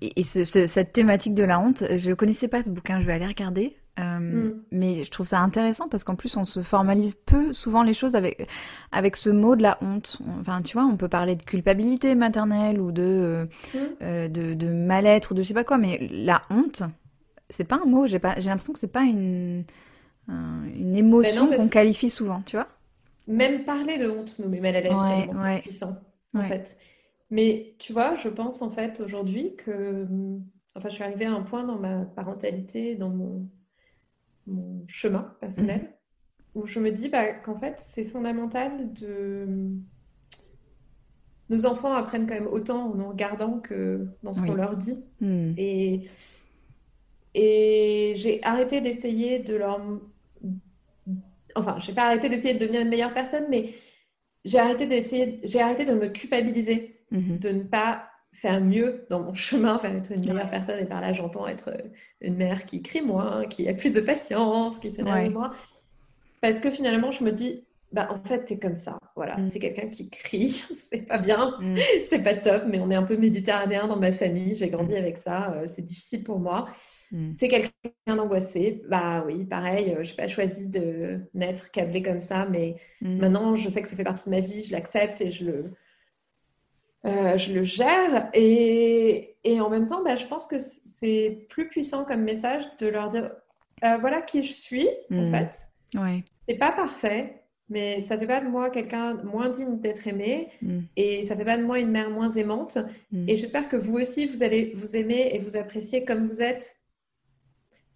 S1: et, cette thématique de la honte, je connaissais pas ce bouquin, je vais aller regarder. Euh, mm. Mais je trouve ça intéressant parce qu'en plus on se formalise peu souvent les choses avec avec ce mot de la honte. Enfin tu vois, on peut parler de culpabilité maternelle ou de mm. euh, de, de mal-être ou de je sais pas quoi, mais la honte, c'est pas un mot. J'ai pas j'ai l'impression que c'est pas une une émotion ben qu'on qualifie souvent, tu vois.
S2: Même parler de honte nous met mal à l'aise, ouais, puissant en fait. Mais tu vois, je pense en fait aujourd'hui que, enfin, je suis arrivée à un point dans ma parentalité, dans mon, mon chemin personnel, mhm. où je me dis bah, qu'en fait, c'est fondamental de. Nos enfants apprennent quand même autant en nous regardant que dans ce qu'on leur dit. Hmm. Et, et j'ai arrêté d'essayer de leur. Enfin, je n'ai pas arrêté d'essayer de devenir une meilleure personne, mais j'ai arrêté d'essayer, j'ai arrêté de me culpabiliser Mhm. de ne pas faire mieux dans mon chemin, faire être une meilleure personne. Et par là, j'entends être euh, une mère qui crie moins, qui a plus de patience, qui s'énerve ouais. moins. Parce que finalement, je me dis, bah, en fait, t'es comme ça. Voilà, mm. c'est quelqu'un qui crie, *laughs* c'est pas bien, mm. *laughs* c'est pas top, mais on est un peu méditerranéen dans ma famille. J'ai grandi mm. avec ça, euh, c'est difficile pour moi. C'est quelqu'un d'angoissé. Bah oui, pareil, euh, j'ai pas choisi de naître câblé comme ça, mais maintenant, je sais que ça fait partie de ma vie, je l'accepte et je le, euh, je le gère et, et en même temps, bah, je pense que c'est plus puissant comme message de leur dire euh, voilà qui je suis en hmm. fait.
S1: Ouais.
S2: C'est pas parfait, mais ça fait pas de moi quelqu'un moins digne d'être aimé hmm. et ça fait pas de moi une mère moins aimante. Hmm. Et j'espère que vous aussi vous allez vous aimer et vous apprécier comme vous êtes.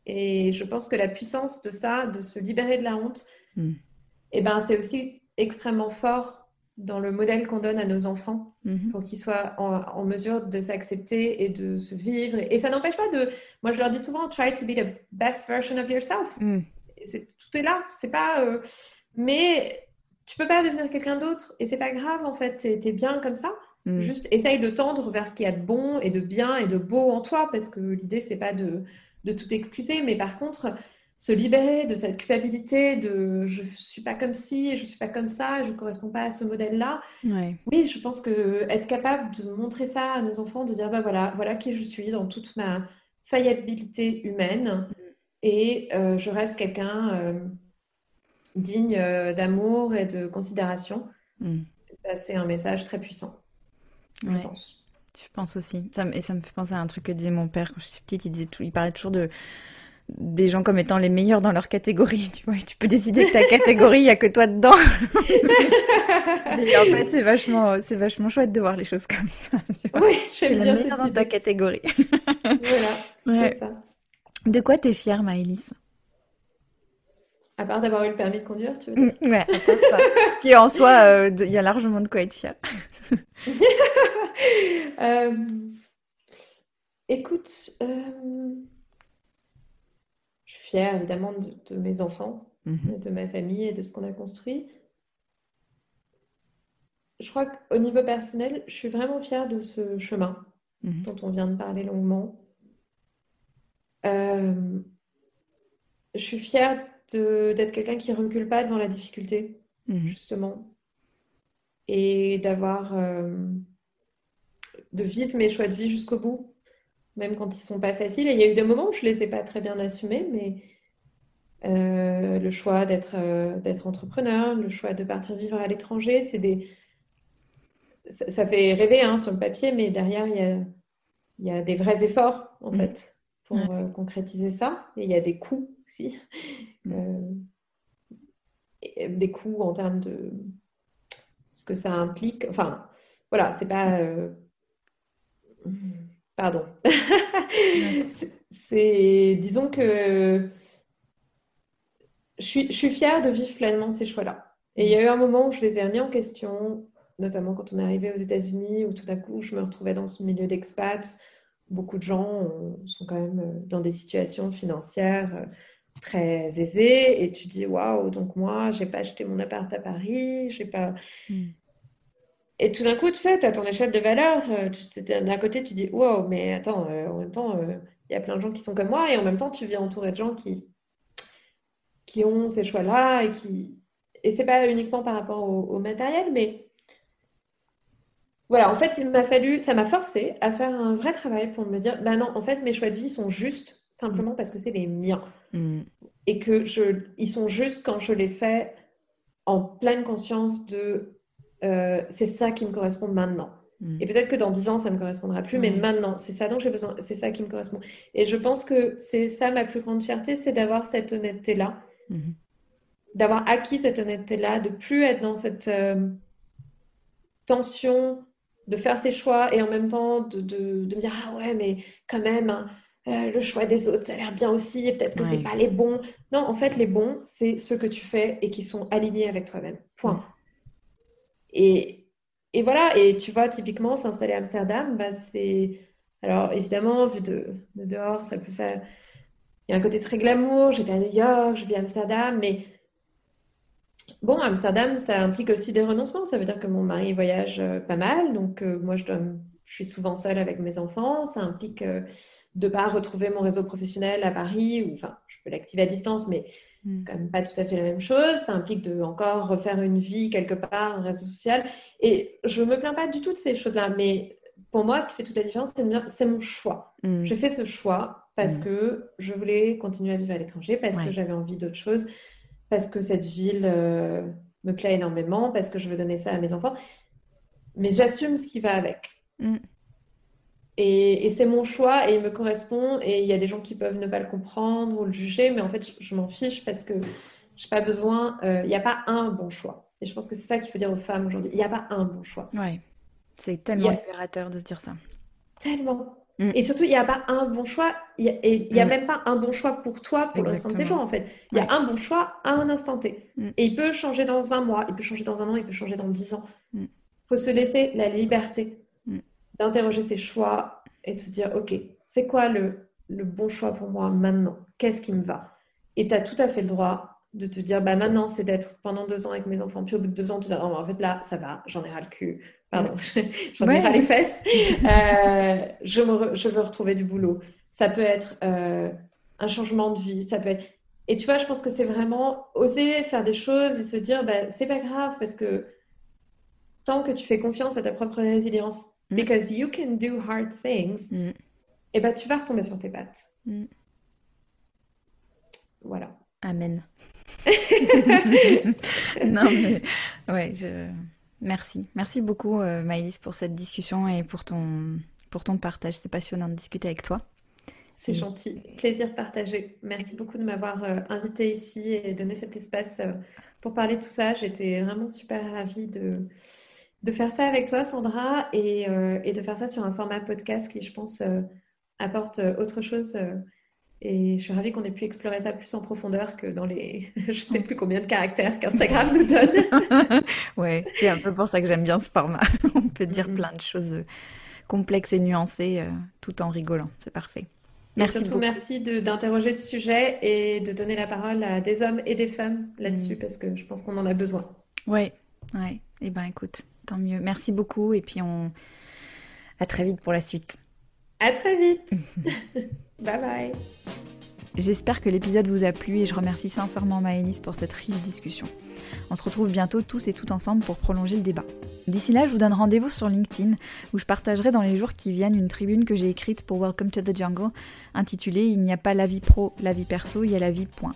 S2: Et je pense que la puissance de ça, de se libérer de la honte, et eh ben c'est aussi extrêmement fort dans le modèle qu'on donne à nos enfants mhm. pour qu'ils soient en, mesure de s'accepter et de se vivre. Et, ça n'empêche pas de... Moi, je leur dis souvent, try to be the best version of yourself. Mm. tout est là. C'est pas... Euh, mais tu peux pas devenir quelqu'un d'autre et c'est pas grave, en fait. Tu es, bien comme ça. Mm. Juste essaye de tendre vers ce qu'il y a de bon et de bien et de beau en toi parce que l'idée, c'est pas de, de tout excuser. Mais par contre se libérer de cette culpabilité de je suis pas comme ci, je suis pas comme ça, je ne corresponds pas à ce modèle-là. Oui, je pense que être capable de montrer ça à nos enfants, de dire bah voilà, voilà qui je suis dans toute ma faillibilité humaine et euh, je reste quelqu'un euh, digne euh, d'amour et de considération. Mm. Bah, c'est un message très puissant, je pense.
S1: Je pense aussi. Ça, et ça me fait penser à un truc que disait mon père quand je suis petite. Il disait tout, il parlait toujours de des gens comme étant les meilleurs dans leur catégorie, tu vois. tu peux décider que ta catégorie, il n'y a que toi dedans. *laughs* en fait, c'est vachement, c'est vachement chouette de voir les choses comme ça.
S2: Oui, j'aime bien.
S1: La meilleure dans ta catégorie.
S2: voilà, c'est ça.
S1: De quoi t'es fière, Maëlys?
S2: À part d'avoir eu le permis de conduire, tu veux dire?
S1: Mm, Ouais, à part ça. *laughs* Qui en soi, euh, il y a largement de quoi être fière. *laughs*
S2: euh... Écoute, euh fière évidemment de, mes enfants, mhm. de ma famille et de ce qu'on a construit. Je crois qu'au niveau personnel, je suis vraiment fière de ce chemin mhm. dont on vient de parler longuement. Euh, je suis fière d'être quelqu'un qui recule pas devant la difficulté, mhm. justement, et d'avoir, euh, de vivre mes choix de vie jusqu'au bout même quand ils sont pas faciles. Et il y a eu des moments où je les ai pas très bien assumés, mais euh, le choix d'être euh, d'être entrepreneur, le choix de partir vivre à l'étranger, c'est des ça, fait rêver hein, sur le papier, mais derrière il y a, il y a des vrais efforts en mm. fait pour euh, concrétiser ça. Et il y a des coûts aussi, mm. des coûts en termes de ce que ça implique. Enfin, voilà, c'est pas Pardon. *laughs* c'est, disons que je suis, je suis fière de vivre pleinement ces choix-là. Et il y a eu un moment où je les ai remis en question, notamment quand on est arrivé aux États-Unis, où tout à coup je me retrouvais dans ce milieu d'expat. Beaucoup de gens sont quand même dans des situations financières très aisées, et tu dis waouh, donc moi, j'ai pas acheté mon appart à Paris, j'ai pas. Hmm. Et tout d'un coup, tu sais, tu as ton échelle de valeur. Euh, d'un côté, tu dis, wow, mais attends, euh, en même temps, euh, il y a plein de gens qui sont comme moi. Et en même temps, tu viens entouré de gens qui, qui ont ces choix-là. Et qui... et c'est pas uniquement par rapport au, matériel, mais voilà, en fait, il m'a fallu, ça m'a forcé à faire un vrai travail pour me dire, bah non, en fait, mes choix de vie sont justes simplement parce que c'est les miens. Mm. Et que je, ils sont justes quand je les fais en pleine conscience de euh, c'est ça qui me correspond maintenant. Mm. Et peut-être que dans dix ans, ça ne me correspondra plus, mais maintenant, c'est ça dont j'ai besoin, c'est ça qui me correspond. Et je pense que c'est ça ma plus grande fierté, c'est d'avoir cette honnêteté-là, mm-hmm. d'avoir acquis cette honnêteté-là, de plus être dans cette euh, tension de faire ses choix et en même temps de, de, me dire ah ouais mais quand même hein, euh, le choix des autres ça a l'air bien aussi et peut-être que c'est pas les bons non en fait les bons c'est ceux que tu fais et qui sont alignés avec toi-même point et, voilà et tu vois typiquement s'installer à Amsterdam bah, c'est alors évidemment vu de, de, dehors ça peut faire il y a un côté très glamour j'étais à New York je vis à Amsterdam mais Bon, Amsterdam, ça implique aussi des renoncements. Ça veut dire que mon mari voyage euh, pas mal, donc euh, moi, je, suis souvent seule avec mes enfants. Ça implique euh, de ne pas retrouver mon réseau professionnel à Paris, enfin, je peux l'activer à distance, mais. Quand même pas tout à fait la même chose. Ça implique de encore refaire une vie quelque part, un réseau social. Et je me plains pas du tout de ces choses-là, mais pour moi, ce qui fait toute la différence, c'est mon choix. Hmm. J'ai fait ce choix parce hmm. que je voulais continuer à vivre à l'étranger, parce que j'avais envie d'autre chose parce que cette ville euh, me plaît énormément, parce que je veux donner ça à mes enfants. Mais j'assume ce qui va avec. Mm. Et, c'est mon choix et il me correspond. Et il y a des gens qui peuvent ne pas le comprendre ou le juger, mais en fait, je, m'en fiche parce que je n'ai pas besoin. Euh, il n'y a pas un bon choix. Et je pense que c'est ça qu'il faut dire aux femmes aujourd'hui. Il n'y a pas un bon choix.
S1: Ouais. C'est tellement libérateur de se dire ça.
S2: Tellement. Mm. Et surtout, il n'y a pas un bon choix, et il n'y a mm. même pas un bon choix pour toi, pour l'instant T en fait. Il y a un bon choix à un instant T. Mm. Et il peut changer dans un mois, il peut changer dans un an, il peut changer dans dix ans. Il faut se laisser la liberté d'interroger ses choix et de se dire, OK, c'est quoi le, le bon choix pour moi maintenant? Qu'est-ce qui me va? Et tu as tout à fait le droit de te dire, bah maintenant, c'est d'être pendant deux ans avec mes enfants. Puis au bout de deux ans, tu te dis, en fait, là, ça va, j'en ai ras le cul. Pardon, *laughs* j'en ai ras les fesses. *laughs* Euh, je, me je veux retrouver du boulot. Ça peut être euh, un changement de vie. Ça peut être... Et tu vois, je pense que c'est vraiment oser faire des choses et se dire, bah, c'est pas grave parce que tant que tu fais confiance à ta propre résilience, mm. because you can do hard things, mm. et eh ben, tu vas retomber sur tes pattes. Mm. Voilà.
S1: Amen. *laughs* non, mais ouais, je... merci. Merci beaucoup, euh, Maïlis, pour cette discussion et pour ton, pour ton partage. C'est passionnant de discuter avec toi.
S2: C'est gentil. Plaisir partagé. Merci beaucoup de m'avoir euh, invité ici et donné cet espace euh, pour parler de tout ça. J'étais vraiment super ravie de, de faire ça avec toi, Sandra, et, et de faire ça sur un format podcast qui, je pense, apporte autre chose et je suis ravie qu'on ait pu explorer ça plus en profondeur que dans les *laughs* je sais plus combien de caractères qu'Instagram nous donne. *laughs*
S1: ouais, c'est un peu pour ça que j'aime bien ce format. *laughs* On peut dire plein de choses euh, complexes et nuancées euh, tout en rigolant. C'est parfait.
S2: Merci. surtout, merci d'interroger ce sujet et de donner la parole à des hommes et des femmes là-dessus mm. parce que je pense qu'on en a besoin.
S1: Ouais, ouais. Eh ben écoute, tant mieux. Merci beaucoup et puis on à très vite pour la suite.
S2: À très vite. *laughs* bye bye.
S1: J'espère que l'épisode vous a plu et je remercie sincèrement Maëlys pour cette riche discussion. On se retrouve bientôt tous et toutes ensemble pour prolonger le débat. D'ici là, je vous donne rendez-vous sur LinkedIn où je partagerai dans les jours qui viennent une tribune que j'ai écrite pour Welcome to the Jungle intitulée Il n'y a pas la vie pro, la vie perso, il y a la vie point.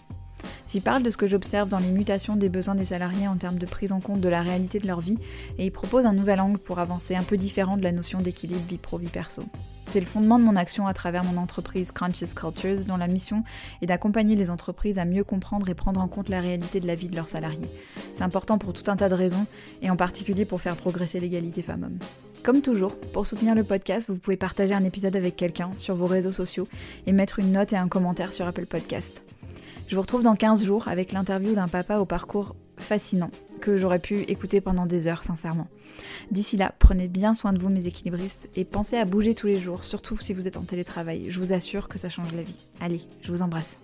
S1: J'y parle de ce que j'observe dans les mutations des besoins des salariés en termes de prise en compte de la réalité de leur vie et y propose un nouvel angle pour avancer un peu différent de la notion d'équilibre vie pro-vie perso. C'est le fondement de mon action à travers mon entreprise Crunches Cultures, dont la mission est d'accompagner les entreprises à mieux comprendre et prendre en compte la réalité de la vie de leurs salariés. C'est important pour tout un tas de raisons, et en particulier pour faire progresser l'égalité femmes-hommes. Comme toujours, pour soutenir le podcast, vous pouvez partager un épisode avec quelqu'un sur vos réseaux sociaux et mettre une note et un commentaire sur Apple Podcast. Je vous retrouve dans 15 jours avec l'interview d'un papa au parcours fascinant que j'aurais pu écouter pendant des heures, sincèrement. D'ici là, prenez bien soin de vous, mes équilibristes, et pensez à bouger tous les jours, surtout si vous êtes en télétravail. Je vous assure que ça change la vie. Allez, je vous embrasse.